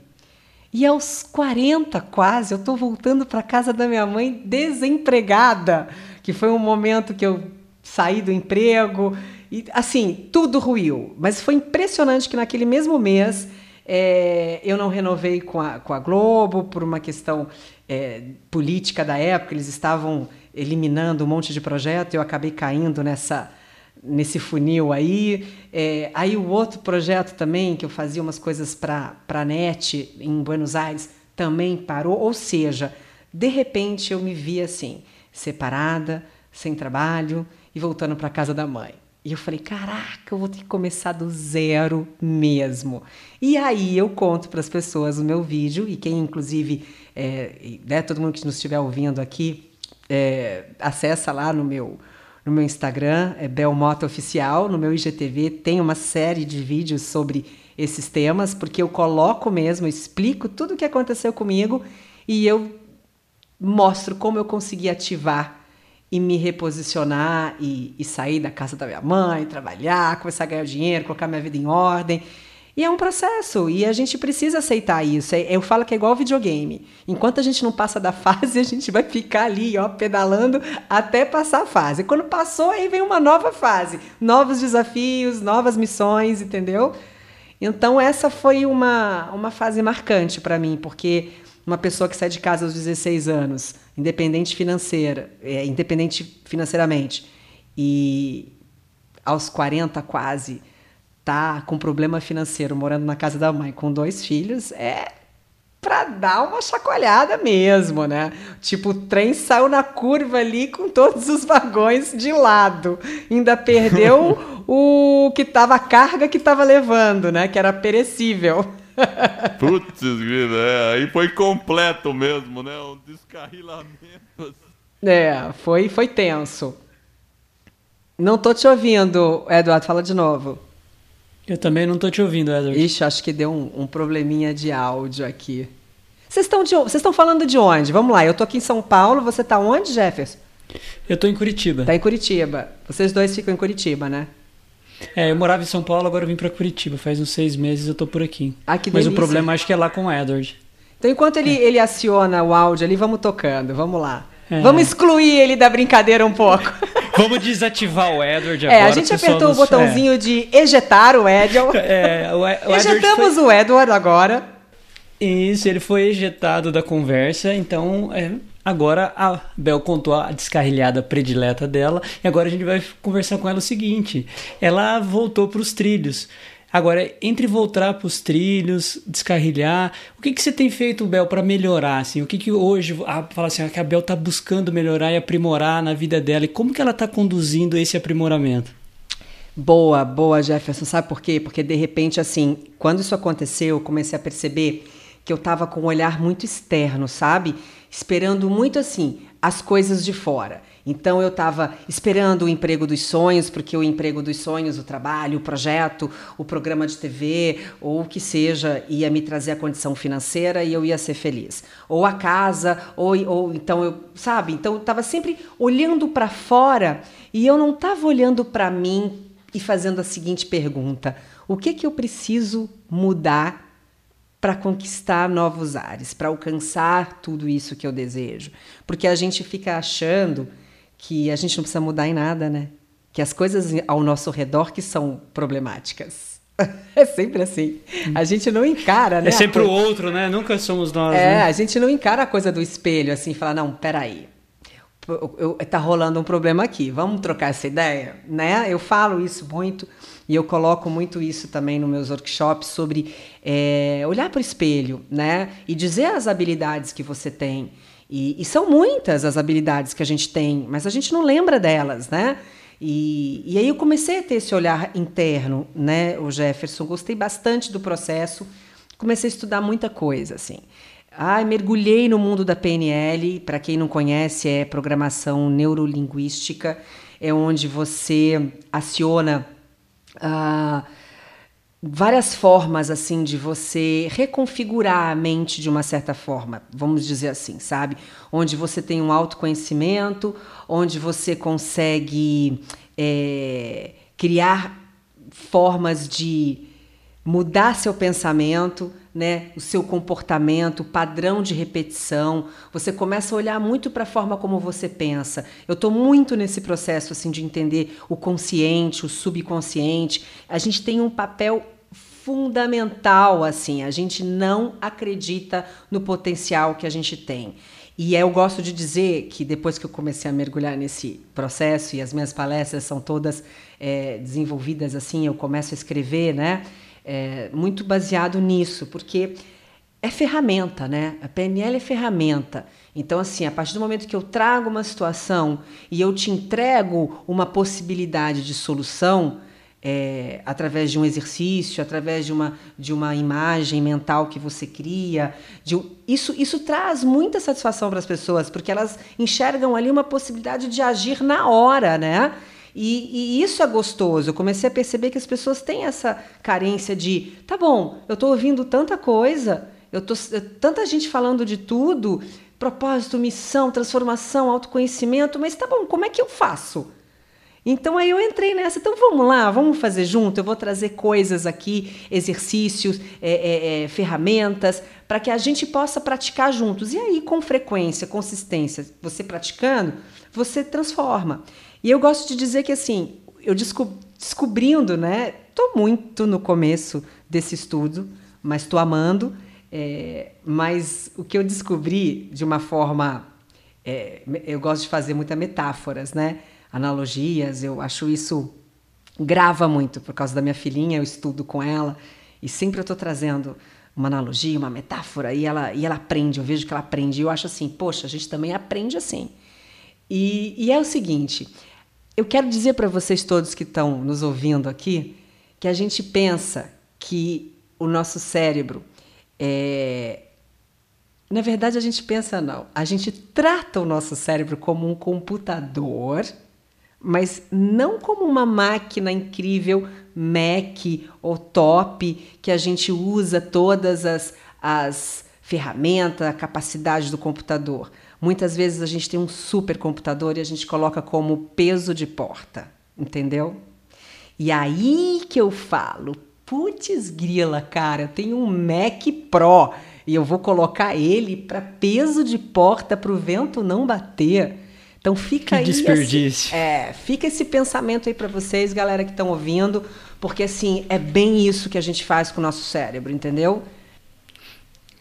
Speaker 3: E aos 40 quase, eu estou voltando para casa da minha mãe desempregada, que foi um momento que eu saí do emprego e assim tudo ruiu. Mas foi impressionante que naquele mesmo mês é, eu não renovei com a, com a Globo por uma questão é, política da época. Eles estavam eliminando um monte de projeto. Eu acabei caindo nessa nesse funil aí. É, aí o outro projeto também, que eu fazia umas coisas para a NET em Buenos Aires, também parou. Ou seja, de repente eu me vi assim, separada, sem trabalho e voltando para casa da mãe. E eu falei, caraca, eu vou ter que começar do zero mesmo. E aí eu conto para as pessoas o meu vídeo, e quem inclusive, é, né, todo mundo que nos estiver ouvindo aqui, é, acessa lá no meu no meu Instagram, é Belmota Oficial, no meu IGTV tem uma série de vídeos sobre esses temas, porque eu coloco mesmo, explico tudo o que aconteceu comigo e eu mostro como eu consegui ativar e me reposicionar e, e sair da casa da minha mãe, trabalhar, começar a ganhar dinheiro, colocar minha vida em ordem. E é um processo, e a gente precisa aceitar isso. É, eu falo que é igual videogame. Enquanto a gente não passa da fase, a gente vai ficar ali, ó, pedalando até passar a fase. Quando passou, aí vem uma nova fase, novos desafios, novas missões, entendeu? Então essa foi uma, uma fase marcante para mim, porque uma pessoa que sai de casa aos 16 anos, independente financeira, é, independente financeiramente, e aos 40 quase, tá com problema financeiro, morando na casa da mãe com dois filhos, é para dar uma chacoalhada mesmo, né? Tipo, o trem saiu na curva ali com todos os vagões de lado. Ainda perdeu o que tava a carga que tava levando, né? Que era perecível.
Speaker 1: Putz, é, aí foi completo mesmo, né? Um descarrilamento.
Speaker 3: É, foi, foi tenso. Não tô te ouvindo, Eduardo, fala de novo.
Speaker 2: Eu também não tô te ouvindo, Edward.
Speaker 3: Ixi, acho que deu um, um probleminha de áudio aqui. Vocês estão vocês estão falando de onde? Vamos lá, eu tô aqui em São Paulo, você tá onde, Jefferson?
Speaker 2: Eu tô em Curitiba.
Speaker 3: Tá em Curitiba. Vocês dois ficam em Curitiba, né?
Speaker 2: É, eu morava em São Paulo, agora eu vim para Curitiba. Faz uns seis meses eu tô por aqui.
Speaker 3: Ah, que
Speaker 2: Mas o problema acho que é lá com o Edward.
Speaker 3: Então, enquanto ele, ele aciona o áudio ali, vamos tocando, vamos lá. É. Vamos excluir ele da brincadeira um pouco.
Speaker 2: Vamos desativar o Edward
Speaker 3: agora. É, a gente apertou nos... o botãozinho é. de ejetar o Edward. É, o, o Ejetamos foi... o Edward agora.
Speaker 2: Isso, ele foi ejetado da conversa, então é, agora a Bel contou a descarrilhada predileta dela e agora a gente vai conversar com ela o seguinte: ela voltou para os trilhos. Agora, entre voltar para os trilhos, descarrilhar, o que, que você tem feito, Bel, para melhorar? Assim? O que, que hoje, a, fala assim, que a Bel está buscando melhorar e aprimorar na vida dela? E como que ela está conduzindo esse aprimoramento?
Speaker 3: Boa, boa, Jefferson. Sabe por quê? Porque, de repente, assim, quando isso aconteceu, eu comecei a perceber que eu estava com um olhar muito externo, sabe? Esperando muito, assim, as coisas de fora. Então eu estava esperando o emprego dos sonhos, porque o emprego dos sonhos, o trabalho, o projeto, o programa de TV, ou o que seja, ia me trazer a condição financeira e eu ia ser feliz. Ou a casa, ou, ou então eu, sabe? Então eu estava sempre olhando para fora e eu não estava olhando para mim e fazendo a seguinte pergunta: o que que eu preciso mudar para conquistar novos ares, para alcançar tudo isso que eu desejo? Porque a gente fica achando que a gente não precisa mudar em nada, né? Que as coisas ao nosso redor que são problemáticas. É sempre assim. A gente não encara, né?
Speaker 2: É sempre o outro, né? Nunca somos nós.
Speaker 3: É,
Speaker 2: né?
Speaker 3: a gente não encara a coisa do espelho assim, falar, não, peraí. Eu, eu, tá rolando um problema aqui, vamos trocar essa ideia, né? Eu falo isso muito e eu coloco muito isso também nos meus workshops sobre é, olhar para o espelho, né? E dizer as habilidades que você tem. E, e, são muitas as habilidades que a gente tem, mas a gente não lembra delas, né? E, e aí eu comecei a ter esse olhar interno, né, o Jefferson. Gostei bastante do processo, comecei a estudar muita coisa, assim. Ai, mergulhei no mundo da PNL. Para quem não conhece, é programação neurolinguística, é onde você aciona. Uh, várias formas assim de você reconfigurar a mente de uma certa forma, vamos dizer assim, sabe? Onde você tem um autoconhecimento, onde você consegue é, criar formas de mudar seu pensamento, né, o seu comportamento, o padrão de repetição. Você começa a olhar muito para a forma como você pensa. Eu estou muito nesse processo assim de entender o consciente, o subconsciente. A gente tem um papel fundamental assim. A gente não acredita no potencial que a gente tem. E eu gosto de dizer que depois que eu comecei a mergulhar nesse processo e as minhas palestras são todas é, desenvolvidas assim, eu começo a escrever, né? É, muito baseado nisso, porque é ferramenta, né? A PNL é ferramenta. Então, assim, a partir do momento que eu trago uma situação e eu te entrego uma possibilidade de solução, é, através de um exercício, através de uma, de uma imagem mental que você cria. De, isso, isso traz muita satisfação para as pessoas, porque elas enxergam ali uma possibilidade de agir na hora, né? E, e, isso é gostoso. Eu comecei a perceber que as pessoas têm essa carência de, tá bom, eu estou ouvindo tanta coisa, eu tô tanta gente falando de tudo, propósito, missão, transformação, autoconhecimento, mas tá bom, como é que eu faço? Então aí eu entrei nessa. Então vamos lá, vamos fazer junto. Eu vou trazer coisas aqui, exercícios, é, é, é, ferramentas, para que a gente possa praticar juntos. E aí, com frequência, consistência, você praticando, você transforma. E eu gosto de dizer que assim, eu desco descobrindo, né? Estou muito no começo desse estudo, mas estou amando. É, mas o que eu descobri de uma forma. É, eu gosto de fazer muitas metáforas, né? Analogias, eu acho isso grava muito por causa da minha filhinha, eu estudo com ela e sempre eu estou trazendo uma analogia, uma metáfora e ela, e ela aprende, eu vejo que ela aprende e eu acho assim, poxa, a gente também aprende assim. E, e é o seguinte, eu quero dizer para vocês todos que estão nos ouvindo aqui que a gente pensa que o nosso cérebro é, na verdade, a gente pensa não. A gente trata o nosso cérebro como um computador mas não como uma máquina incrível Mac ou top que a gente usa todas as, as ferramentas, a capacidade do computador. Muitas vezes a gente tem um supercomputador e a gente coloca como peso de porta, entendeu? E aí que eu falo, putz grila, cara, eu tenho um Mac Pro e eu vou colocar ele para peso de porta para o vento não bater. Então fica
Speaker 2: que
Speaker 3: aí.
Speaker 2: Desperdício.
Speaker 3: Esse, é, fica esse pensamento aí para vocês, galera que estão ouvindo, porque assim, é bem isso que a gente faz com o nosso cérebro, entendeu?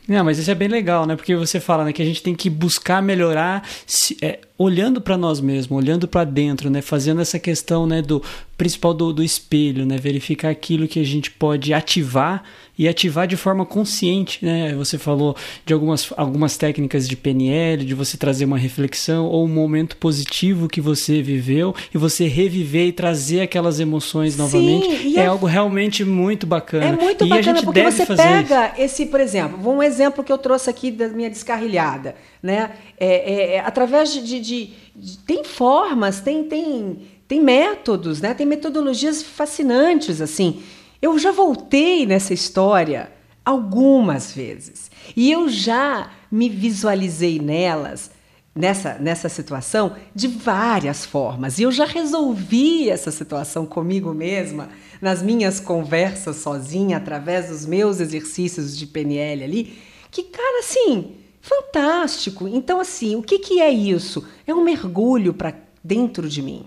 Speaker 2: Não, mas isso é bem legal, né? Porque você fala né, que a gente tem que buscar melhorar se, é, olhando para nós mesmos, olhando para dentro, né? Fazendo essa questão né, do principal do, do espelho, né? Verificar aquilo que a gente pode ativar e ativar de forma consciente, né? Você falou de algumas, algumas técnicas de PNL, de você trazer uma reflexão ou um momento positivo que você viveu e você reviver e trazer aquelas emoções
Speaker 3: Sim,
Speaker 2: novamente. É,
Speaker 3: é
Speaker 2: algo realmente muito bacana.
Speaker 3: É muito
Speaker 2: e
Speaker 3: bacana
Speaker 2: a gente
Speaker 3: porque
Speaker 2: deve
Speaker 3: você pega
Speaker 2: isso.
Speaker 3: esse, por exemplo, um exemplo que eu trouxe aqui da minha descarrilhada, né? É, é, é através de, de, de, tem formas, tem, tem, tem métodos, né? Tem metodologias fascinantes assim. Eu já voltei nessa história algumas vezes e eu já me visualizei nelas, nessa, nessa situação, de várias formas. E eu já resolvi essa situação comigo mesma nas minhas conversas sozinha, através dos meus exercícios de PNL ali, que, cara, assim, fantástico. Então, assim, o que, que é isso? É um mergulho para dentro de mim.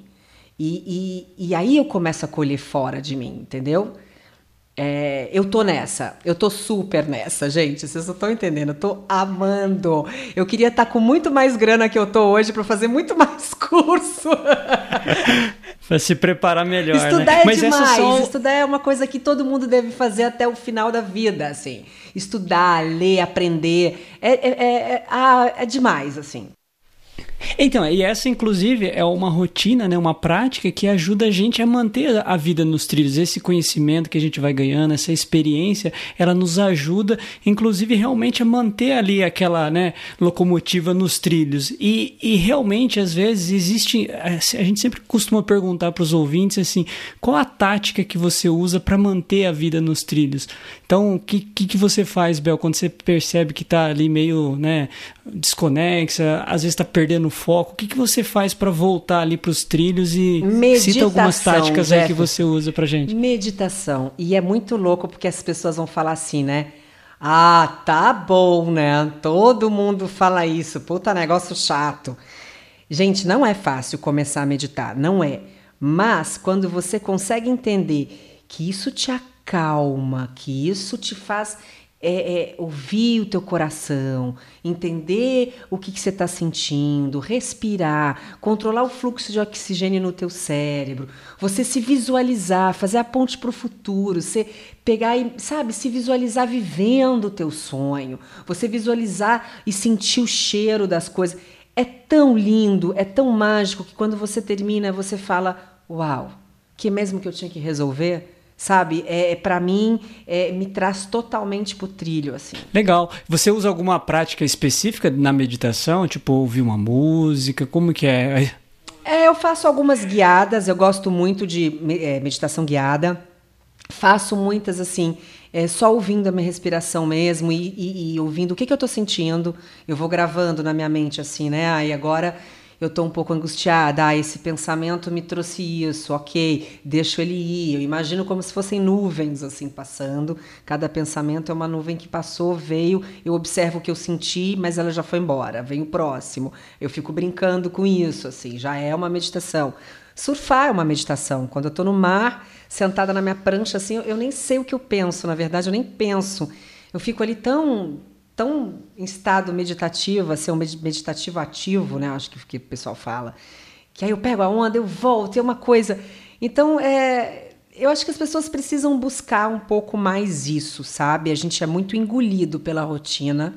Speaker 3: E, e, e aí eu começo a colher fora de mim, entendeu? É, eu tô nessa, eu tô super nessa, gente. Vocês não estão entendendo, eu tô amando. Eu queria estar tá com muito mais grana que eu tô hoje para fazer muito mais curso.
Speaker 2: para se preparar melhor.
Speaker 3: Estudar
Speaker 2: né?
Speaker 3: é Mas demais. Só... Estudar é uma coisa que todo mundo deve fazer até o final da vida, assim. Estudar, ler, aprender. É, é, é, é, ah, é demais, assim.
Speaker 2: Então, e essa inclusive é uma rotina, né, uma prática que ajuda a gente a manter a vida nos trilhos. Esse conhecimento que a gente vai ganhando, essa experiência, ela nos ajuda, inclusive, realmente a manter ali aquela né, locomotiva nos trilhos. E, e realmente, às vezes, existe. A gente sempre costuma perguntar para os ouvintes assim: qual a tática que você usa para manter a vida nos trilhos? Então, o que, que, que, você faz, Bel, quando você percebe que está ali meio né, desconexa, às vezes está perdendo foco, o que, que você faz para voltar ali para os trilhos e Meditação, cita algumas táticas Jeff. aí que você usa para gente?
Speaker 3: Meditação. E é muito louco porque as pessoas vão falar assim, né? Ah, tá bom, né? Todo mundo fala isso. Puta negócio chato. Gente, não é fácil começar a meditar, não é. Mas quando você consegue entender que isso te acalma, que isso te faz é, é, ouvir o teu coração, entender o que, que você está sentindo, respirar, controlar o fluxo de oxigênio no teu cérebro, você se visualizar, fazer a ponte para o futuro, você pegar e, sabe, se visualizar vivendo o teu sonho, você visualizar e sentir o cheiro das coisas. É tão lindo, é tão mágico que quando você termina, você fala: Uau, que mesmo que eu tinha que resolver, sabe? É, é para mim é, me traz totalmente pro trilho assim.
Speaker 2: Legal. Você usa alguma prática específica na meditação, tipo ouvir uma música? Como que é?
Speaker 3: É, eu faço algumas guiadas. Eu gosto muito de é, meditação guiada. Faço muitas assim, é, só ouvindo a minha respiração mesmo e, e, e ouvindo o que, que eu estou sentindo. Eu vou gravando na minha mente assim, né? Aí ah, agora eu estou um pouco angustiada, ah, esse pensamento me trouxe isso, ok, deixo ele ir. Eu imagino como se fossem nuvens assim passando. Cada pensamento é uma nuvem que passou, veio, eu observo o que eu senti, mas ela já foi embora. Vem o próximo. Eu fico brincando com isso, assim, já é uma meditação. Surfar é uma meditação. Quando eu estou no mar, sentada na minha prancha, assim, eu, eu nem sei o que eu penso, na verdade, eu nem penso. Eu fico ali tão tão em estado meditativo, assim, um meditativo ativo, né? Acho que, que o pessoal fala. Que aí eu pego a onda, eu volto, é uma coisa. Então, é, eu acho que as pessoas precisam buscar um pouco mais isso, sabe? A gente é muito engolido pela rotina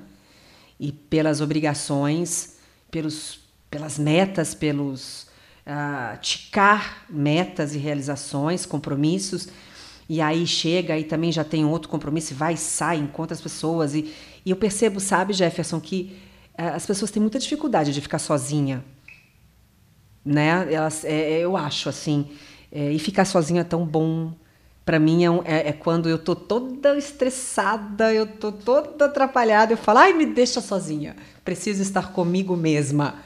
Speaker 3: e pelas obrigações, pelos, pelas metas, pelos uh, ticar metas e realizações, compromissos. E aí chega e também já tem outro compromisso, vai, sai, encontra as pessoas. E, e eu percebo, sabe, Jefferson, que uh, as pessoas têm muita dificuldade de ficar sozinha. Né? Elas, é, é eu acho, assim. É, e ficar sozinha é tão bom. Para mim é, é, é, quando eu tô toda estressada, eu tô toda atrapalhada, eu falo, ai, me deixa sozinha. Preciso estar comigo mesma.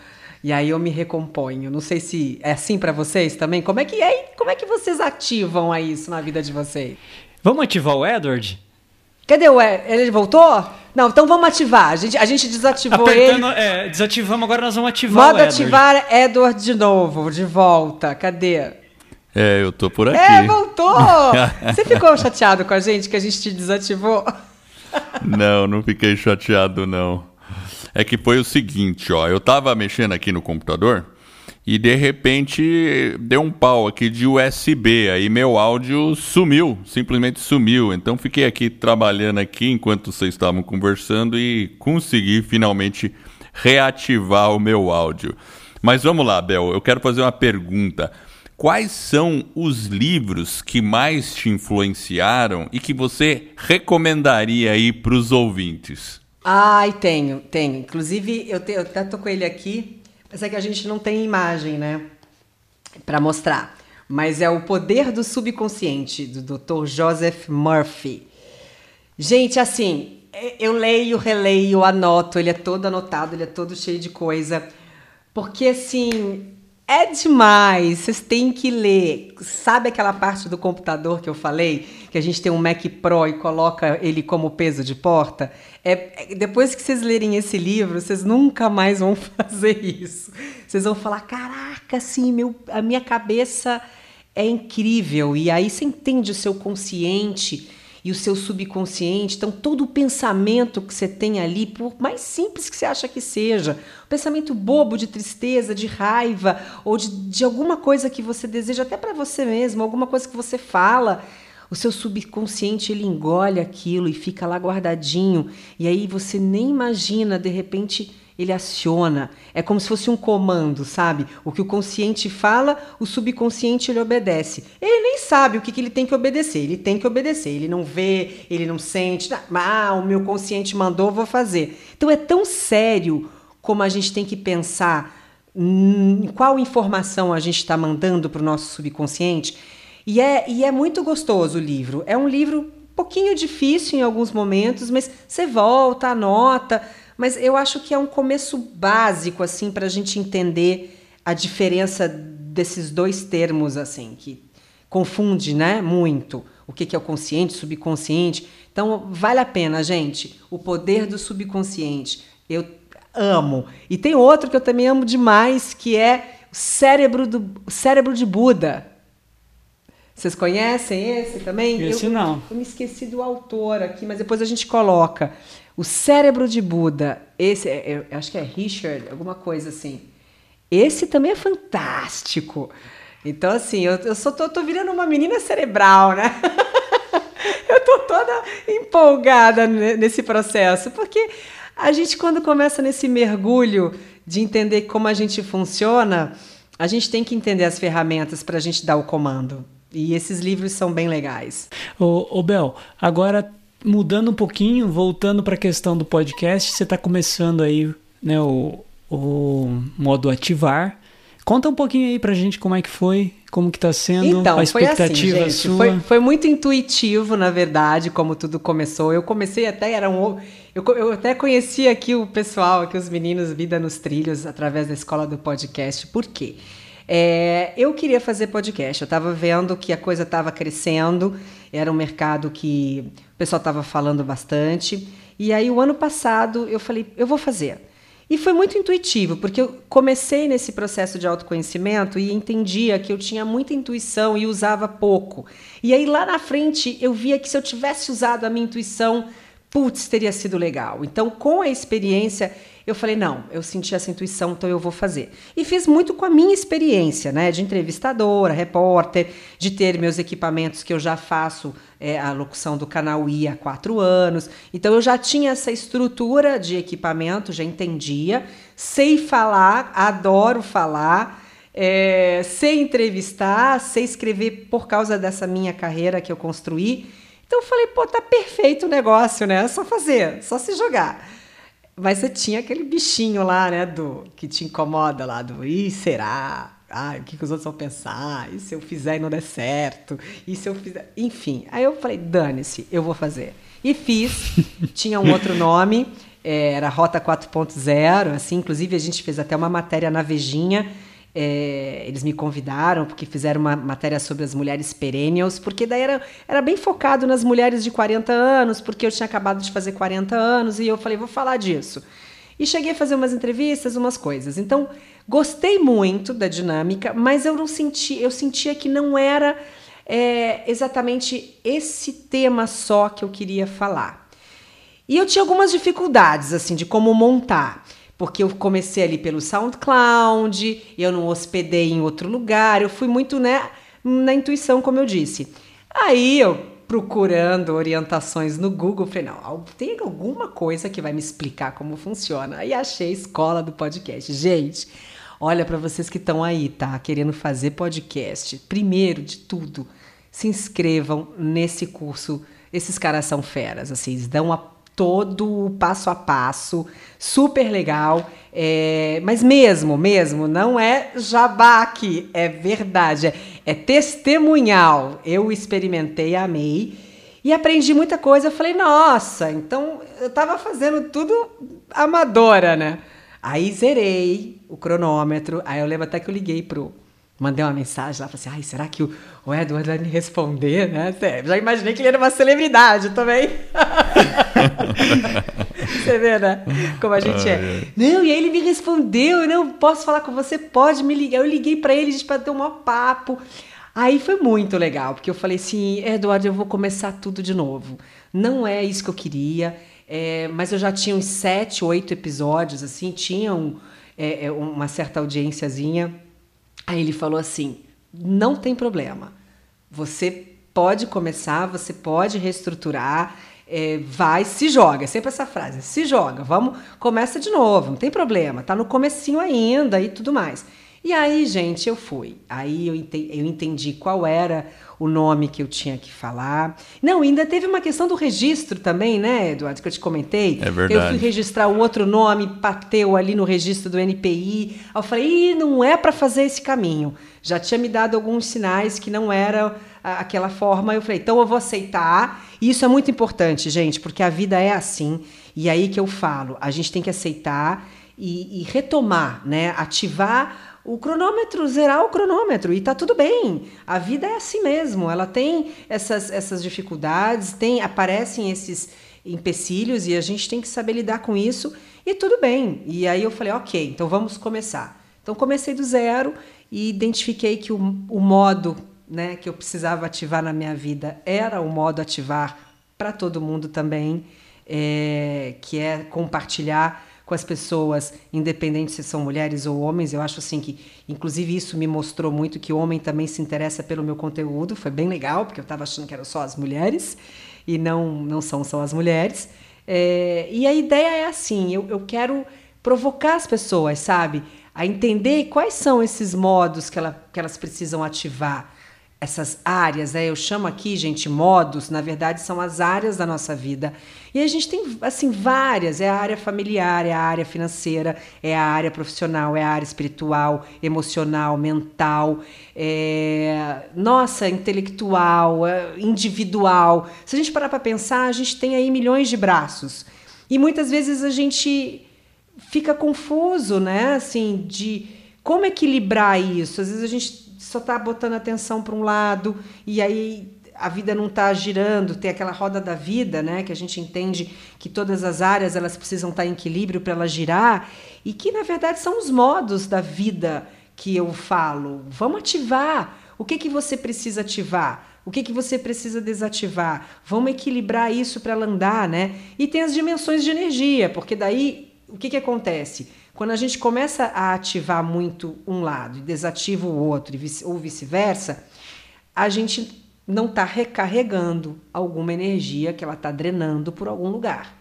Speaker 3: E aí eu me recomponho. Não sei se é assim para vocês também. Como é que é? Como é que vocês ativam a isso na vida de vocês?
Speaker 2: Vamos ativar o Edward?
Speaker 3: Cadê o Edward? Ele voltou? Não, então vamos ativar. A gente, a gente desativou Apertando, ele.
Speaker 2: É, desativamos, agora nós vamos ativar
Speaker 3: Modo o Edward. ativar Edward de novo, de volta. Cadê?
Speaker 1: É, eu tô por aqui.
Speaker 3: É, voltou! Você ficou chateado com a gente que a gente te desativou?
Speaker 1: Não, não fiquei chateado, não é que foi o seguinte, ó, eu tava mexendo aqui no computador e de repente deu um pau aqui de USB, aí meu áudio sumiu, simplesmente sumiu. Então fiquei aqui trabalhando aqui enquanto vocês estavam conversando e consegui finalmente reativar o meu áudio. Mas vamos lá, Bel, eu quero fazer uma pergunta. Quais são os livros que mais te influenciaram e que você recomendaria aí para os ouvintes?
Speaker 3: Ai, tenho, tenho. Inclusive, eu, te, eu até tô com ele aqui, mas é que a gente não tem imagem, né? Para mostrar. Mas é O Poder do Subconsciente, do Dr. Joseph Murphy. Gente, assim, eu leio, releio, anoto, ele é todo anotado, ele é todo cheio de coisa. Porque, assim, é demais, vocês têm que ler. Sabe aquela parte do computador que eu falei? Que a gente tem um Mac Pro e coloca ele como peso de porta? É, é, depois que vocês lerem esse livro, vocês nunca mais vão fazer isso. Vocês vão falar: caraca, assim, meu, a minha cabeça é incrível. E aí você entende o seu consciente e o seu subconsciente. Então, todo o pensamento que você tem ali, por mais simples que você acha que seja, pensamento bobo de tristeza, de raiva, ou de, de alguma coisa que você deseja, até para você mesmo, alguma coisa que você fala, o seu subconsciente ele engole aquilo e fica lá guardadinho, e aí você nem imagina, de repente ele aciona. É como se fosse um comando, sabe? O que o consciente fala, o subconsciente ele obedece. Ele nem sabe o que, que ele tem que obedecer. Ele tem que obedecer. Ele não vê, ele não sente. Ah, o meu consciente mandou, vou fazer. Então é tão sério como a gente tem que pensar qual informação a gente está mandando para o nosso subconsciente. E é, e é muito gostoso o livro. É um livro um pouquinho difícil em alguns momentos, mas você volta, anota Mas eu acho que é um começo básico, assim, para a gente entender a diferença desses dois termos, assim, que confunde, né, muito o que é o consciente, subconsciente. Então, vale a pena, gente. O poder do subconsciente. Eu amo. E tem outro que eu também amo demais, que é o cérebro, do, o cérebro de Buda. Vocês conhecem esse também?
Speaker 2: Esse
Speaker 3: eu,
Speaker 2: não.
Speaker 3: Eu me esqueci do autor aqui, mas depois a gente coloca. O cérebro de Buda. Esse, é, eu acho que é Richard, alguma coisa assim. Esse também é fantástico. Então, assim, eu, eu só tô, tô virando uma menina cerebral, né? eu tô toda empolgada nesse processo, porque a gente, quando começa nesse mergulho de entender como a gente funciona, a gente tem que entender as ferramentas para a gente dar o comando. E esses livros são bem legais.
Speaker 2: Ô, ô Bel, agora mudando um pouquinho, voltando para a questão do podcast, você está começando aí né, o, o modo ativar. Conta um pouquinho aí pra gente como é que foi, como que tá sendo
Speaker 3: então,
Speaker 2: a expectativa
Speaker 3: foi assim, gente,
Speaker 2: sua.
Speaker 3: Foi, foi, muito intuitivo, na verdade, como tudo começou. Eu comecei até, era um. Eu, eu até conheci aqui o pessoal, aqui os meninos Vida nos Trilhos, através da escola do podcast. Por quê? É, eu queria fazer podcast. Eu estava vendo que a coisa estava crescendo, era um mercado que o pessoal estava falando bastante. E aí, o ano passado, eu falei, eu vou fazer. E foi muito intuitivo, porque eu comecei nesse processo de autoconhecimento e entendia que eu tinha muita intuição e usava pouco. E aí lá na frente eu via que se eu tivesse usado a minha intuição, putz, teria sido legal. Então, com a experiência, eu falei, não, eu senti essa intuição, então eu vou fazer. E fiz muito com a minha experiência, né, de entrevistadora, repórter, de ter meus equipamentos que eu já faço é, a locução do canal I há quatro anos. Então eu já tinha essa estrutura de equipamento, já entendia, sei falar, adoro falar. É, sei entrevistar, sei escrever por causa dessa minha carreira que eu construí. Então eu falei, pô, tá perfeito o negócio, né? É só fazer, só se jogar. Mas você tinha aquele bichinho lá, né, do que te incomoda lá, do e será? Ah, o que, que os outros vão pensar? E se eu fizer e não der certo? E se eu fizer. Enfim. Aí eu falei, dane-se, eu vou fazer. E fiz. tinha um outro nome, é, era Rota 4.0, assim, inclusive a gente fez até uma matéria na Vejinha é, eles me convidaram porque fizeram uma matéria sobre as mulheres perennials, porque daí era, era bem focado nas mulheres de 40 anos, porque eu tinha acabado de fazer 40 anos e eu falei, vou falar disso. E cheguei a fazer umas entrevistas, umas coisas. Então, gostei muito da dinâmica, mas eu não senti, eu sentia que não era é, exatamente esse tema só que eu queria falar. E eu tinha algumas dificuldades, assim, de como montar porque eu comecei ali pelo SoundCloud, eu não hospedei em outro lugar, eu fui muito né, na intuição, como eu disse. Aí eu procurando orientações no Google, falei, não, tem alguma coisa que vai me explicar como funciona. Aí achei a escola do podcast. Gente, olha para vocês que estão aí, tá? Querendo fazer podcast. Primeiro de tudo, se inscrevam nesse curso. Esses caras são feras, assim, eles dão a todo passo a passo, super legal. É, mas mesmo, mesmo, não é jabá é verdade, é, é testemunhal. Eu experimentei, amei e aprendi muita coisa. Eu falei, nossa, então eu estava fazendo tudo amadora, né? Aí zerei o cronômetro, aí eu lembro até que eu liguei pro mandei uma mensagem lá, falei assim, ai, será que o, o Edward vai me responder, né? Já imaginei que ele era uma celebridade também. você vê, né? Como a gente é. Não, e aí ele me respondeu, não, posso falar com você? Pode me ligar. Eu liguei para ele, a gente ter um maior papo. Aí foi muito legal, porque eu falei assim, Eduardo, eu vou começar tudo de novo. Não é isso que eu queria, é, mas eu já tinha uns sete, oito episódios, assim, tinha um, é, é uma certa audiênciazinha Aí ele falou assim: não tem problema. Você pode começar, você pode reestruturar, é, vai, se joga. É sempre essa frase, se joga, vamos, começa de novo, não tem problema, tá no comecinho ainda e tudo mais. E aí, gente, eu fui. Aí eu entendi, eu entendi qual era o nome que eu tinha que falar. Não, ainda teve uma questão do registro também, né, Eduardo, que eu te comentei.
Speaker 1: É verdade.
Speaker 3: Eu fui registrar o outro nome, bateu ali no registro do NPI. Aí eu falei, Ih, não é para fazer esse caminho. Já tinha me dado alguns sinais que não era aquela forma. Eu falei, então eu vou aceitar. E isso é muito importante, gente, porque a vida é assim. E aí que eu falo, a gente tem que aceitar e, e retomar, né? Ativar o cronômetro, zerar o cronômetro e tá tudo bem. A vida é assim mesmo, ela tem essas, essas dificuldades, tem aparecem esses empecilhos e a gente tem que saber lidar com isso e tudo bem. E aí eu falei, ok, então vamos começar. Então comecei do zero e identifiquei que o, o modo né, que eu precisava ativar na minha vida era o modo ativar para todo mundo também, é, que é compartilhar com as pessoas, independente se são mulheres ou homens. Eu acho assim que, inclusive, isso me mostrou muito que o homem também se interessa pelo meu conteúdo. Foi bem legal, porque eu estava achando que eram só as mulheres e não não são só as mulheres. É, e a ideia é assim: eu, eu quero provocar as pessoas, sabe, a entender quais são esses modos que, ela, que elas precisam ativar essas áreas, né? Eu chamo aqui, gente, modos, na verdade são as áreas da nossa vida. E a gente tem assim várias, é a área familiar, é a área financeira, é a área profissional, é a área espiritual, emocional, mental, é, nossa, intelectual, é, individual. Se a gente parar para pensar, a gente tem aí milhões de braços. E muitas vezes a gente fica confuso, né? Assim, de como equilibrar isso. Às vezes a gente só está botando atenção para um lado e aí a vida não está girando, tem aquela roda da vida, né, que a gente entende que todas as áreas elas precisam estar tá em equilíbrio para ela girar e que na verdade são os modos da vida que eu falo. Vamos ativar. O que que você precisa ativar? O que que você precisa desativar? Vamos equilibrar isso para ela andar, né? E tem as dimensões de energia, porque daí o que que acontece? Quando a gente começa a ativar muito um lado e desativa o outro, ou vice-versa, a gente não está recarregando alguma energia que ela está drenando por algum lugar.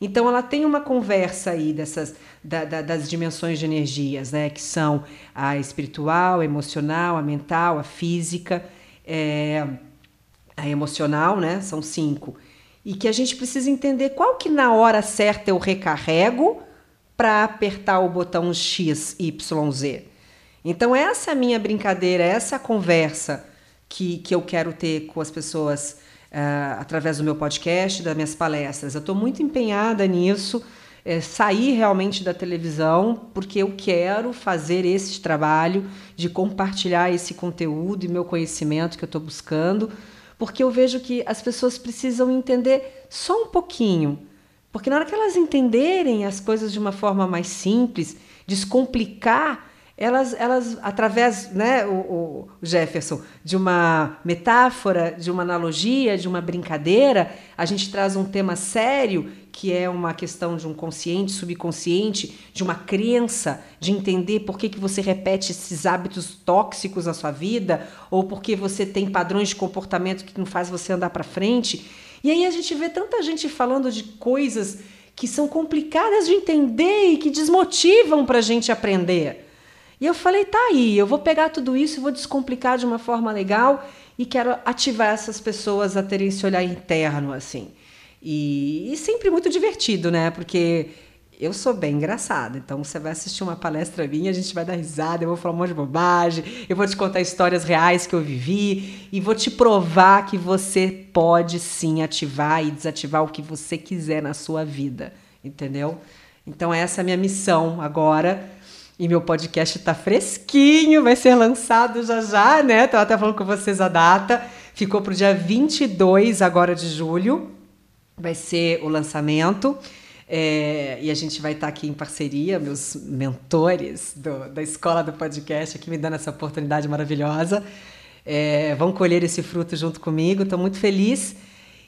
Speaker 3: Então ela tem uma conversa aí dessas da, da, das dimensões de energias, né? Que são a espiritual, a emocional, a mental, a física, é, a emocional, né? São cinco. E que a gente precisa entender qual que na hora certa eu recarrego para apertar o botão X, Y, Z. Então, essa é a minha brincadeira, essa é a conversa que, que eu quero ter com as pessoas uh, através do meu podcast, das minhas palestras. Eu estou muito empenhada nisso, é, sair realmente da televisão, porque eu quero fazer esse trabalho de compartilhar esse conteúdo e meu conhecimento que eu estou buscando, porque eu vejo que as pessoas precisam entender só um pouquinho porque na hora que elas entenderem as coisas de uma forma mais simples, descomplicar, elas, elas através, né, o, o Jefferson, de uma metáfora, de uma analogia, de uma brincadeira, a gente traz um tema sério que é uma questão de um consciente, subconsciente, de uma crença, de entender por que, que você repete esses hábitos tóxicos na sua vida, ou porque você tem padrões de comportamento que não faz você andar para frente. E aí a gente vê tanta gente falando de coisas que são complicadas de entender e que desmotivam para a gente aprender. E eu falei, tá aí, eu vou pegar tudo isso e vou descomplicar de uma forma legal e quero ativar essas pessoas a terem esse olhar interno, assim. E, e sempre muito divertido, né? Porque eu sou bem engraçada, então você vai assistir uma palestra minha, a gente vai dar risada, eu vou falar um monte de bobagem, eu vou te contar histórias reais que eu vivi e vou te provar que você pode sim ativar e desativar o que você quiser na sua vida, entendeu? Então essa é a minha missão agora. E meu podcast está fresquinho, vai ser lançado já já, né? Estava até falando com vocês a data. Ficou para o dia 22 agora de julho. Vai ser o lançamento. É, e a gente vai estar aqui em parceria, meus mentores do, da escola do podcast, aqui me dando essa oportunidade maravilhosa. É, vão colher esse fruto junto comigo, estou muito feliz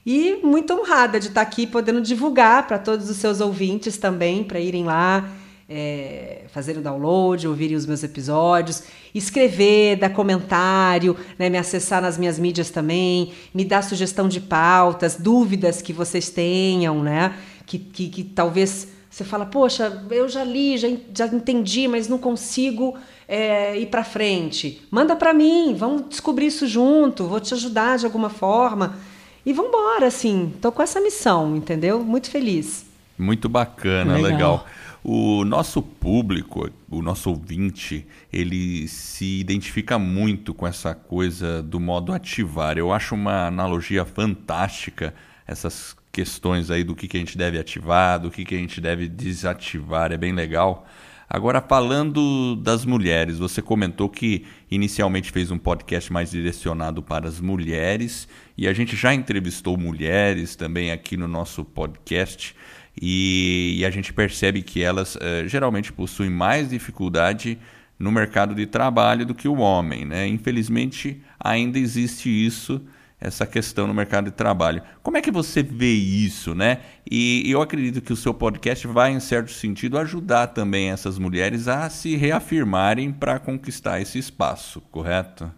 Speaker 3: e muito honrada de estar aqui podendo divulgar para todos os seus ouvintes também, para irem lá, é, fazerem o download, ouvirem os meus episódios, escrever, dar comentário, né, me acessar nas minhas mídias também, me dar sugestão de pautas, dúvidas que vocês tenham, né? que, que, que talvez você fala, poxa, eu já li, já, já entendi, mas não consigo é, ir para frente. Manda para mim, vamos descobrir isso junto, vou te ajudar de alguma forma. E vamos embora, assim. Tô com essa missão, entendeu? Muito feliz.
Speaker 1: Muito bacana, legal. legal. O nosso público, o nosso ouvinte, ele se identifica muito com essa coisa do modo ativar. Eu acho uma analogia fantástica essas questões aí do que, que a gente deve ativar, do que, que a gente deve desativar, é bem legal. Agora, falando das mulheres, você comentou que inicialmente fez um podcast mais direcionado para as mulheres e a gente já entrevistou mulheres também aqui no nosso podcast e, e a gente percebe que elas eh, geralmente possuem mais dificuldade no mercado de trabalho do que o homem. Né? Infelizmente, ainda existe isso essa questão no mercado de trabalho. Como é que você vê isso, né? E eu acredito que o seu podcast vai, em certo sentido, ajudar também essas mulheres a se reafirmarem para conquistar esse espaço, correto?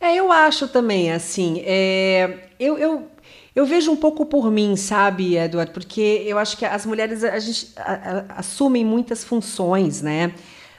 Speaker 3: É, eu acho também, assim, é, eu, eu, eu vejo um pouco por mim, sabe, Eduardo? Porque eu acho que as mulheres a gente, a, a, assumem muitas funções, né?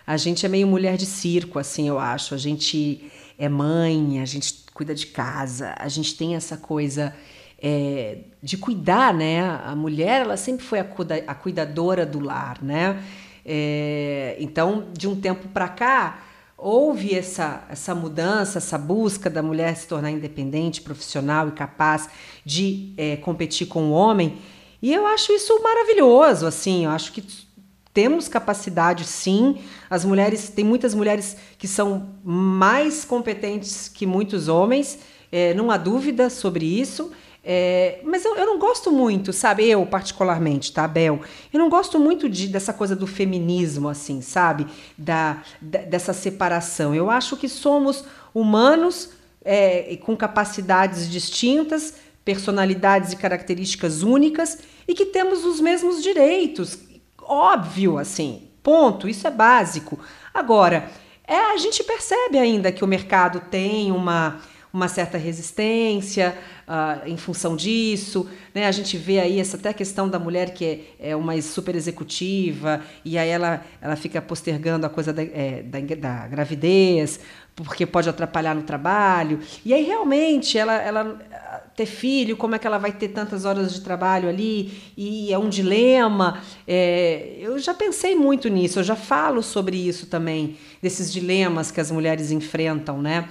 Speaker 3: A gente é meio mulher de circo, assim, eu acho. A gente é mãe, a gente cuida de casa, a gente tem essa coisa é, de cuidar, né? A mulher, ela sempre foi a, cuida, a cuidadora do lar, né? É, então, de um tempo para cá, houve essa, essa mudança, essa busca da mulher se tornar independente, profissional e capaz de é, competir com o homem. E eu acho isso maravilhoso, assim, eu acho que temos capacidade, sim. As mulheres, tem muitas mulheres que são mais competentes que muitos homens, é, não há dúvida sobre isso. É, mas eu, eu, não gosto muito, sabe? Eu, particularmente, tá, Bel? Eu não gosto muito de, dessa coisa do feminismo, assim, sabe? Da, da dessa separação. Eu acho que somos humanos é, com capacidades distintas, personalidades e características únicas e que temos os mesmos direitos óbvio, assim, ponto, isso é básico. Agora, é, a gente percebe ainda que o mercado tem uma, uma certa resistência uh, em função disso. Né? A gente vê aí essa até questão da mulher que é, é uma super executiva e aí ela, ela fica postergando a coisa da, é, da, da gravidez porque pode atrapalhar no trabalho. E aí realmente ela, ela ter filho, como é que ela vai ter tantas horas de trabalho ali, e é um dilema. É, eu já pensei muito nisso, eu já falo sobre isso também, desses dilemas que as mulheres enfrentam, né?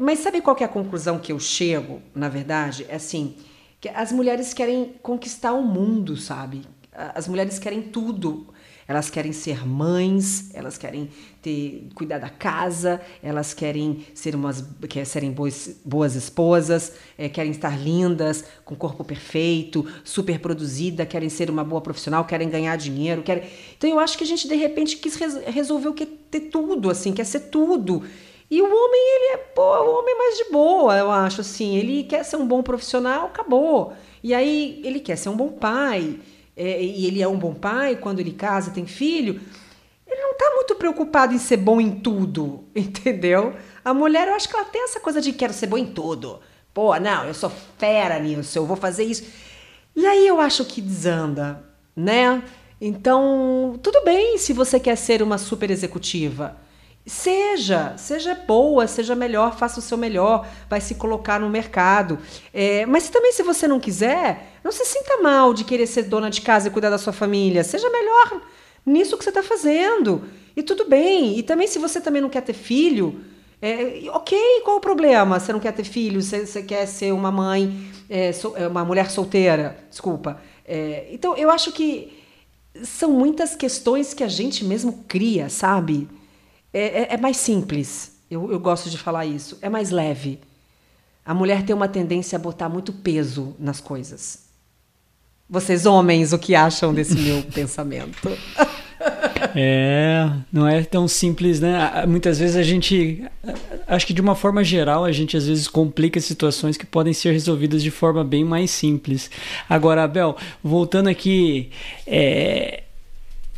Speaker 3: Mas sabe qual é a conclusão que eu chego, na verdade? É assim, que as mulheres querem conquistar o mundo, sabe? As mulheres querem tudo. Elas querem ser mães, elas querem ter cuidar da casa, elas querem ser umas querem serem boas, boas esposas, é, querem estar lindas, com corpo perfeito, super produzida, querem ser uma boa profissional, querem ganhar dinheiro, querem... Então eu acho que a gente de repente quis resolver o que ter tudo, assim, quer ser tudo. E o homem, ele é pô, o homem é mais de boa, eu acho assim. Ele quer ser um bom profissional, acabou. E aí ele quer ser um bom pai é, e ele é um bom pai, quando ele casa, tem filho, ele não está muito preocupado em ser bom em tudo, entendeu? A mulher, eu acho que ela tem essa coisa de quero ser bom em tudo. Pô, não, eu sou fera nisso, eu vou fazer isso. E aí eu acho que desanda, né? Então, tudo bem se você quer ser uma super executiva. Seja, seja boa, seja melhor, faça o seu melhor, vai se colocar no mercado. É, mas também, se você não quiser, não se sinta mal de querer ser dona de casa e cuidar da sua família. Seja melhor nisso que você está fazendo. E tudo bem. E também, se você também não quer ter filho, é, ok, qual o problema? Você não quer ter filho, você, você quer ser uma mãe, é, so, é, uma mulher solteira, desculpa. É, então, eu acho que são muitas questões que a gente mesmo cria, sabe? É, é, é mais simples. Eu, eu gosto de falar isso. É mais leve. A mulher tem uma tendência a botar muito peso nas coisas. Vocês, homens, o que acham desse meu pensamento?
Speaker 2: É, não é tão simples, né? Muitas vezes a gente, acho que de uma forma geral, a gente às vezes complica situações que podem ser resolvidas de forma bem mais simples. Agora, Abel, voltando aqui, é,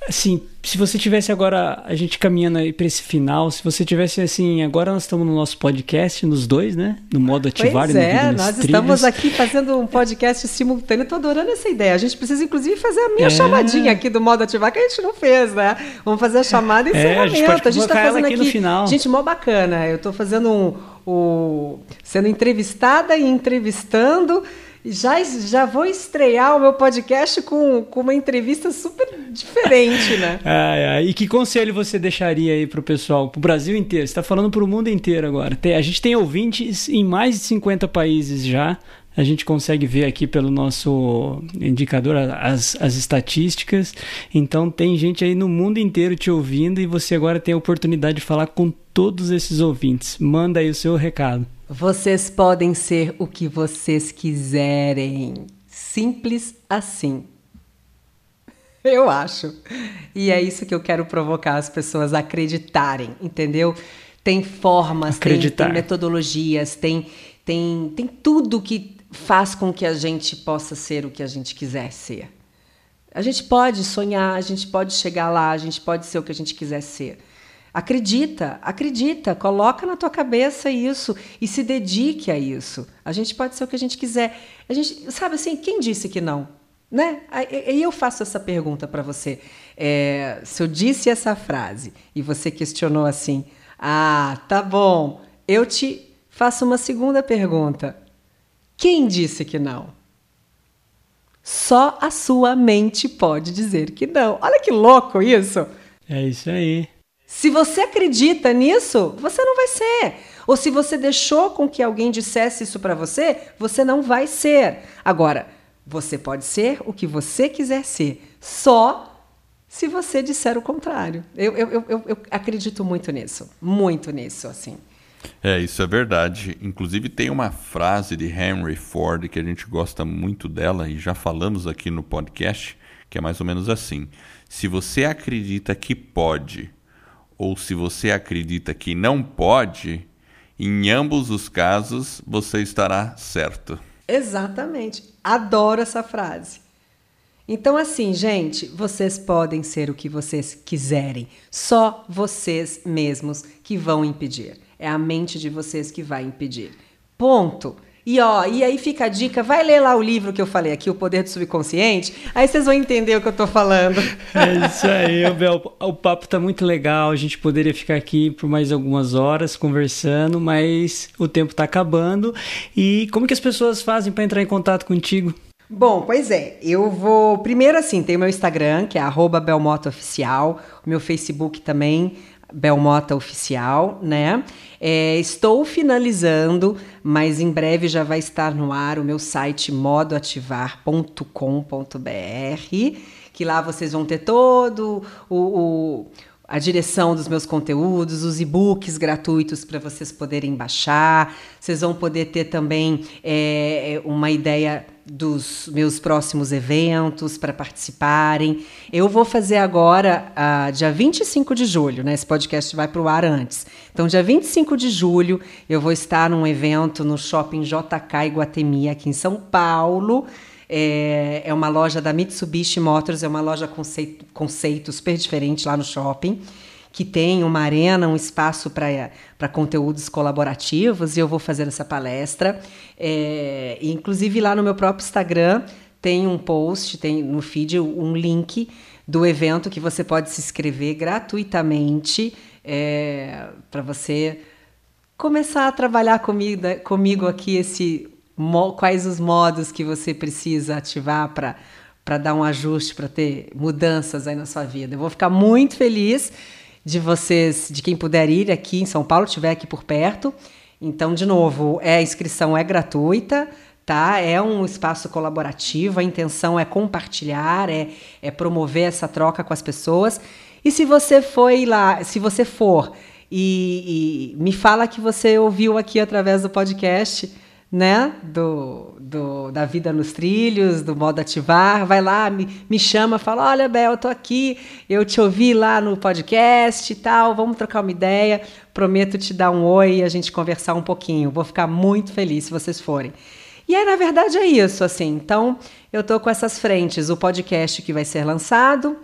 Speaker 2: assim, se você tivesse agora, a gente caminhando aí para esse final, se você tivesse assim, agora nós estamos no nosso podcast, nos dois, né? No modo ativar
Speaker 3: pois
Speaker 2: e no
Speaker 3: é, nós trilhos. estamos aqui fazendo um podcast simultâneo, tô adorando essa ideia. A gente precisa inclusive fazer a minha é. chamadinha aqui do modo ativar que a gente não fez, né? Vamos fazer a chamada e encerramento. É, a gente, a gente tá fazendo aqui, aqui no final. Gente, mó bacana. Eu tô fazendo um, um sendo entrevistada e entrevistando já, já vou estrear o meu podcast com, com uma entrevista super diferente, né?
Speaker 2: e que conselho você deixaria aí pro pessoal, pro Brasil inteiro? Você está falando pro mundo inteiro agora. Tem, a gente tem ouvintes em mais de 50 países já, A gente consegue ver aqui pelo nosso indicador as, as estatísticas. Então, tem gente aí no mundo inteiro te ouvindo e você agora tem a oportunidade de falar com todos esses ouvintes. Manda aí o seu recado.
Speaker 3: Vocês podem ser o que vocês quiserem. Simples assim. Eu acho. E é isso que eu quero provocar as pessoas a acreditarem, entendeu? Tem formas, tem, tem, metodologias, tem, tem, tem tudo que faz com que a gente possa ser o que a gente quiser ser. A gente pode sonhar, a gente pode chegar lá, a gente pode ser o que a gente quiser ser. Acredita, acredita, coloca na tua cabeça isso e se dedique a isso. A gente pode ser o que a gente quiser. A gente, sabe assim, quem disse que não? Né? E eu faço essa pergunta para você. É, se eu disse essa frase e você questionou assim, ah, tá bom, eu te faço uma segunda pergunta. Quem disse que não? Só a sua mente pode dizer que não. Olha que louco isso!
Speaker 2: É isso aí.
Speaker 3: Se você acredita nisso, você não vai ser. Ou se você deixou com que alguém dissesse isso para você, você não vai ser. Agora, você pode ser o que você quiser ser, só se você disser o contrário. Eu, eu, eu, eu acredito muito nisso, muito nisso, assim.
Speaker 1: É, isso é verdade. Inclusive tem uma frase de Henry Ford que a gente gosta muito dela e já falamos aqui no podcast, que é mais ou menos assim: se você acredita que pode ou se você acredita que não pode, em ambos os casos você estará certo.
Speaker 3: Exatamente. Adoro essa frase. Então, assim, gente, vocês podem ser o que vocês quiserem, só vocês mesmos que vão impedir. É a mente de vocês que vai impedir. Ponto. E ó, e aí fica a dica, vai ler lá o livro que eu falei aqui, O Poder do Subconsciente, aí vocês vão entender o que eu tô falando.
Speaker 2: É isso aí, Bel. O papo tá muito legal, a gente poderia ficar aqui por mais algumas horas conversando, mas o tempo tá acabando. E como que as pessoas fazem para entrar em contato contigo?
Speaker 3: Bom, pois é, eu vou. Primeiro, assim, tem o meu Instagram, que é belmotaoficial, o meu Facebook também, Belmota Oficial, né? É, estou finalizando, mas em breve já vai estar no ar o meu site modoativar.com.br, que lá vocês vão ter todo o, o a direção dos meus conteúdos, os e-books gratuitos para vocês poderem baixar. Vocês vão poder ter também é, uma ideia dos meus próximos eventos para participarem. Eu vou fazer agora, uh, dia 25 de julho, né? Esse podcast vai para o ar antes. Então, dia 25 de julho, eu vou estar num evento no Shopping JK Iguatemi, aqui em São Paulo. É, é uma loja da Mitsubishi Motors, é uma loja conceito, conceito super diferente lá no shopping que tem uma arena, um espaço para conteúdos colaborativos, e eu vou fazer essa palestra. É, inclusive, lá no meu próprio Instagram tem um post, tem no feed um link do evento que você pode se inscrever gratuitamente é, para você começar a trabalhar comigo, comigo aqui esse quais os modos que você precisa ativar para para dar um ajuste, para ter mudanças aí na sua vida. Eu vou ficar muito feliz de vocês, de quem puder ir aqui em São Paulo, estiver aqui por perto. Então, de novo, é, a inscrição é gratuita, tá? É um espaço colaborativo, a intenção é compartilhar, é, é promover essa troca com as pessoas. E se você foi lá, se você for e, e me fala que você ouviu aqui através do podcast, né? Do, do, da vida nos trilhos, do modo ativar, vai lá, me, me chama, fala: Olha, Bel, eu tô aqui, eu te ouvi lá no podcast e tal, vamos trocar uma ideia. Prometo te dar um oi e a gente conversar um pouquinho. Vou ficar muito feliz se vocês forem. E aí, na verdade, é isso, assim. Então, eu tô com essas frentes: o podcast que vai ser lançado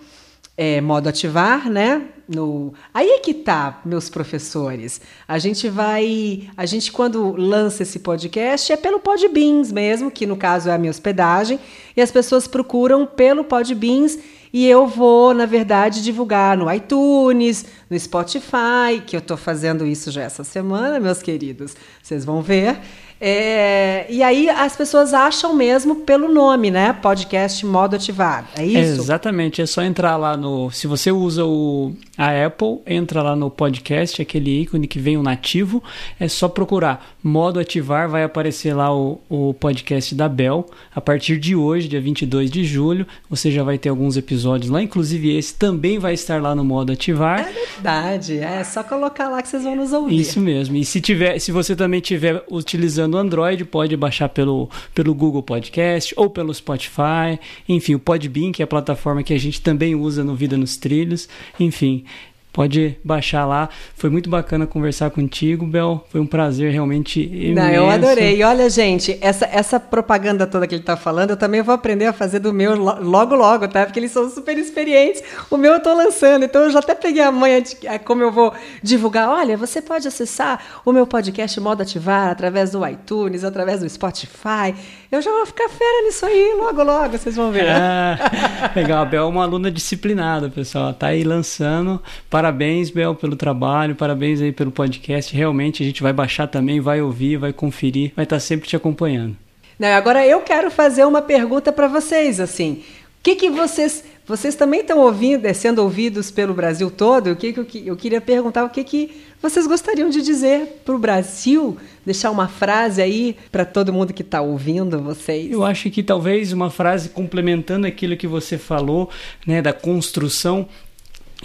Speaker 3: é, modo ativar, né? No... Aí é que tá, meus professores. A gente vai. A gente, quando lança esse podcast, é pelo Podbeans mesmo, que no caso é a minha hospedagem, e as pessoas procuram pelo Podbeans e eu vou, na verdade, divulgar no iTunes, no Spotify, que eu estou fazendo isso já essa semana, meus queridos. Vocês vão ver. É, e aí as pessoas acham mesmo pelo nome, né? Podcast Modo Ativar. É isso? É
Speaker 2: exatamente. É só entrar lá no. Se você usa o, a Apple, entra lá no podcast, aquele ícone que vem o nativo. É só procurar Modo Ativar, vai aparecer lá o, o podcast da Bel. A partir de hoje, dia 22 de julho, você já vai ter alguns episódios lá. Inclusive, esse também vai estar lá no Modo Ativar.
Speaker 3: É verdade. É só colocar lá que vocês vão nos ouvir.
Speaker 2: Isso mesmo. E se, tiver, se você também estiver utilizando utilizando Android, pode baixar pelo, pelo Google Podcast ou pelo Spotify. Enfim, o Podbean, que é a plataforma que a gente também usa no Vida nos Trilhos. Enfim, Pode baixar lá. Foi muito bacana conversar contigo, Bel. Foi um prazer realmente imenso. Não,
Speaker 3: eu adorei. E olha, gente, essa, essa propaganda toda que ele está falando, eu também vou aprender a fazer do meu logo, logo, tá? Porque eles são super experientes. O meu eu estou lançando, então eu já até peguei a manha de como eu vou divulgar. Olha, você pode acessar o meu podcast Modo Ativar através do iTunes, através do Spotify. Eu já vou ficar fera nisso aí, logo, logo, vocês vão ver.
Speaker 2: Ah, legal, a Bel é uma aluna disciplinada, pessoal. Tá aí lançando para Parabéns, Bel, pelo trabalho, parabéns aí pelo podcast. Realmente a gente vai baixar também, vai ouvir, vai conferir, vai estar sempre te acompanhando.
Speaker 3: Não, agora eu quero fazer uma pergunta para vocês, assim. O que, que vocês. Vocês também estão ouvindo, é, sendo ouvidos pelo Brasil todo? O que, que eu, eu queria perguntar o que, que vocês gostariam de dizer para o Brasil? Deixar uma frase aí para todo mundo que está ouvindo vocês.
Speaker 2: Eu acho que talvez uma frase complementando aquilo que você falou, né, da construção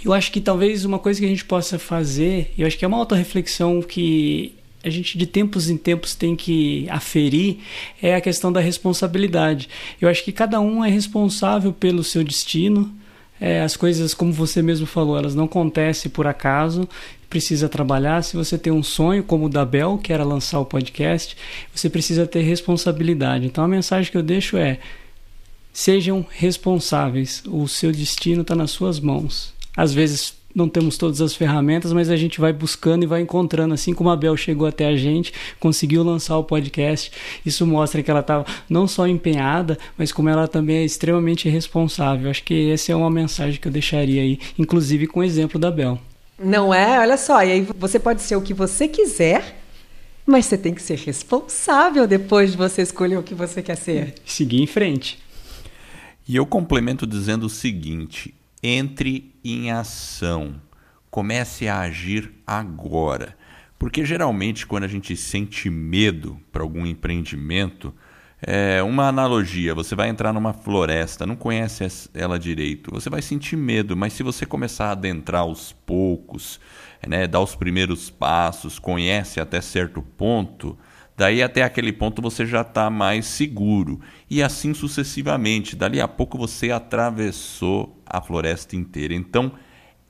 Speaker 2: eu acho que talvez uma coisa que a gente possa fazer, eu acho que é uma autorreflexão que a gente de tempos em tempos tem que aferir é a questão da responsabilidade. Eu acho que cada um é responsável pelo seu destino. É, as coisas, como você mesmo falou, elas não acontecem por acaso. Precisa trabalhar. Se você tem um sonho, como o da Bel, que era lançar o podcast, você precisa ter responsabilidade. Então a mensagem que eu deixo é: sejam responsáveis. O seu destino está nas suas mãos. Às vezes não temos todas as ferramentas, mas a gente vai buscando e vai encontrando. Assim como a Bel chegou até a gente, conseguiu lançar o podcast, isso mostra que ela estava não só empenhada, mas como ela também é extremamente responsável. Acho que essa é uma mensagem que eu deixaria aí, inclusive com o exemplo da Bel.
Speaker 3: Não é? Olha só, e aí você pode ser o que você quiser, mas você tem que ser responsável depois de você escolher o que você quer ser.
Speaker 2: Seguir em frente.
Speaker 1: E eu complemento dizendo o seguinte: entre em ação. Comece a agir agora. Porque geralmente, quando a gente sente medo para algum empreendimento, é uma analogia: você vai entrar numa floresta, não conhece ela direito, você vai sentir medo, mas se você começar a adentrar aos poucos, né, dar os primeiros passos, conhece até certo ponto, daí até aquele ponto você já está mais seguro. E assim sucessivamente. Dali a pouco você atravessou a floresta inteira. Então,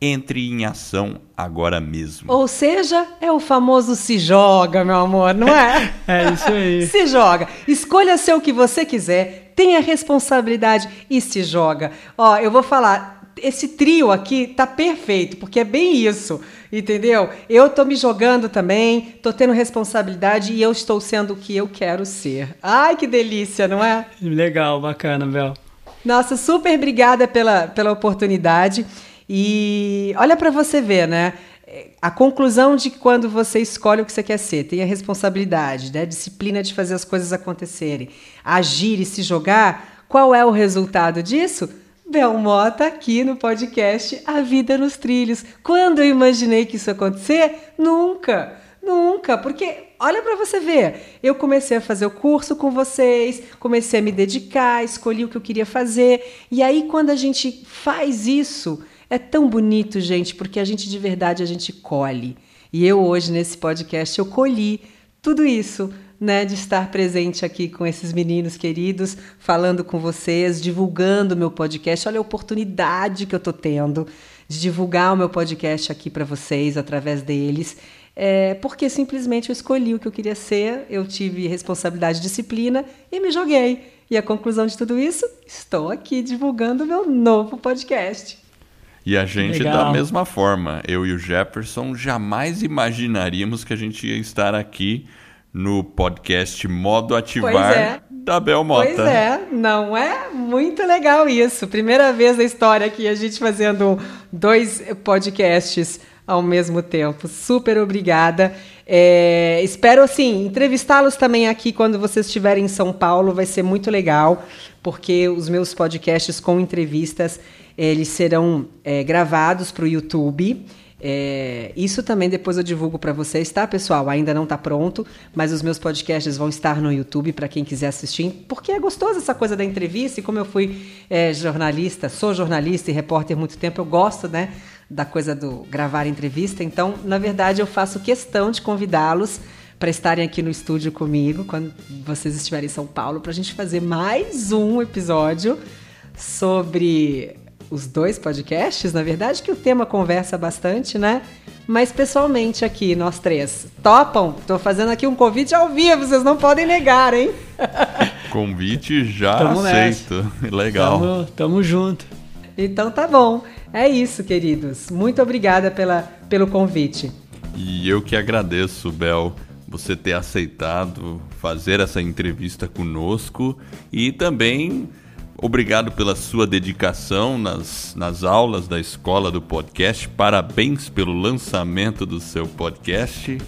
Speaker 1: entre em ação agora mesmo.
Speaker 3: Ou seja, é o famoso se joga, meu amor, não é?
Speaker 2: é isso aí.
Speaker 3: se joga. Escolha ser o que você quiser, tenha responsabilidade e se joga. Ó, eu vou falar, esse trio aqui tá perfeito, porque é bem isso, entendeu? Eu tô me jogando também, tô tendo responsabilidade e eu estou sendo o que eu quero ser. Ai, que delícia, não é?
Speaker 2: Legal, bacana, Bel.
Speaker 3: Nossa, super obrigada pela, pela oportunidade. E olha para você ver, né? A conclusão de que quando você escolhe o que você quer ser, tem a responsabilidade, né? disciplina de fazer as coisas acontecerem, agir e se jogar, qual é o resultado disso? Belmota aqui no podcast A Vida nos Trilhos. Quando eu imaginei que isso ia acontecer? Nunca, nunca, porque olha para você ver. Eu comecei a fazer o curso com vocês, comecei a me dedicar, escolhi o que eu queria fazer. E aí, quando a gente faz isso, é tão bonito, gente, porque a gente de verdade a gente colhe. E eu hoje nesse podcast eu colhi tudo isso, né, de estar presente aqui com esses meninos queridos, falando com vocês, divulgando o meu podcast. Olha a oportunidade que eu tô tendo de divulgar o meu podcast aqui para vocês através deles é, porque simplesmente eu escolhi o que eu queria ser, eu tive responsabilidade e disciplina e me joguei. E a conclusão de tudo isso, estou aqui divulgando o meu novo podcast.
Speaker 1: E a gente, Legal. da mesma forma, eu e o Jefferson jamais imaginaríamos que a gente ia estar aqui no podcast Modo Ativar é. da Belmota.
Speaker 3: Pois é, não é? Muito legal isso. Primeira vez na história aqui a gente fazendo dois podcasts ao mesmo tempo. Super obrigada. É, espero, assim, entrevistá-los também aqui quando vocês estiverem em São Paulo. Vai ser muito legal, porque os meus podcasts com entrevistas eles serão é, gravados para o YouTube. É, isso também depois eu divulgo para vocês, tá, pessoal? Ainda não está pronto, mas os meus podcasts vão estar no YouTube para quem quiser assistir, porque é gostoso essa coisa da entrevista. E como eu fui é, jornalista, sou jornalista e repórter há muito tempo, eu gosto, né, da coisa do gravar entrevista. Então, na verdade, eu faço questão de convidá-los para estarem aqui no estúdio comigo quando vocês estiverem em São Paulo para a gente fazer mais um episódio sobre os dois podcasts, na verdade, que o tema conversa bastante, né? Mas pessoalmente aqui, nós três. Topam? Estou fazendo aqui um convite ao vivo, vocês não podem negar, hein?
Speaker 1: Convite já tamo aceito. Nessa. Legal.
Speaker 2: Tamo, tamo junto.
Speaker 3: Então tá bom. É isso, queridos. Muito obrigada pela, pelo convite.
Speaker 1: E eu que agradeço, Bel, você ter aceitado fazer essa entrevista conosco e também Obrigado pela sua dedicação nas, nas aulas da escola do podcast. Parabéns pelo lançamento do seu podcast.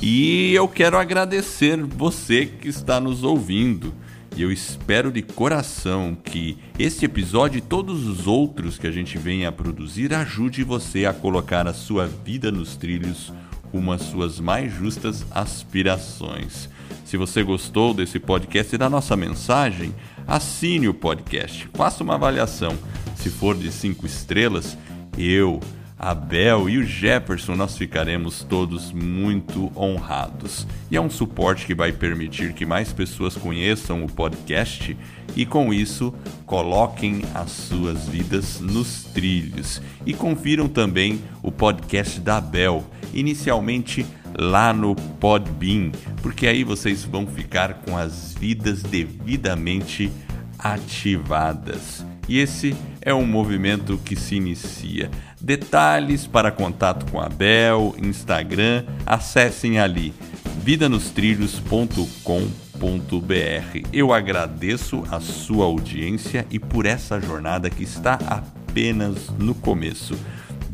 Speaker 1: E eu quero agradecer você que está nos ouvindo. E eu espero de coração que este episódio e todos os outros que a gente venha a produzir ajude você a colocar a sua vida nos trilhos rumo às suas mais justas aspirações. Se você gostou desse podcast e da nossa mensagem, assine o podcast, faça uma avaliação. Se for de cinco estrelas, eu, a Bel e o Jefferson, nós ficaremos todos muito honrados. E é um suporte que vai permitir que mais pessoas conheçam o podcast e, com isso, coloquem as suas vidas nos trilhos. E confiram também o podcast da Bel, inicialmente lá no Podbean, porque aí vocês vão ficar com as vidas devidamente ativadas. E esse é um movimento que se inicia. Detalhes para contato com a Bel, Instagram, acessem ali vidanostrilhos.com.br. Eu agradeço a sua audiência e por essa jornada que está apenas no começo.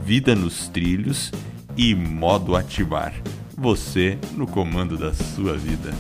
Speaker 1: Vida nos trilhos e modo ativar você no comando da sua vida.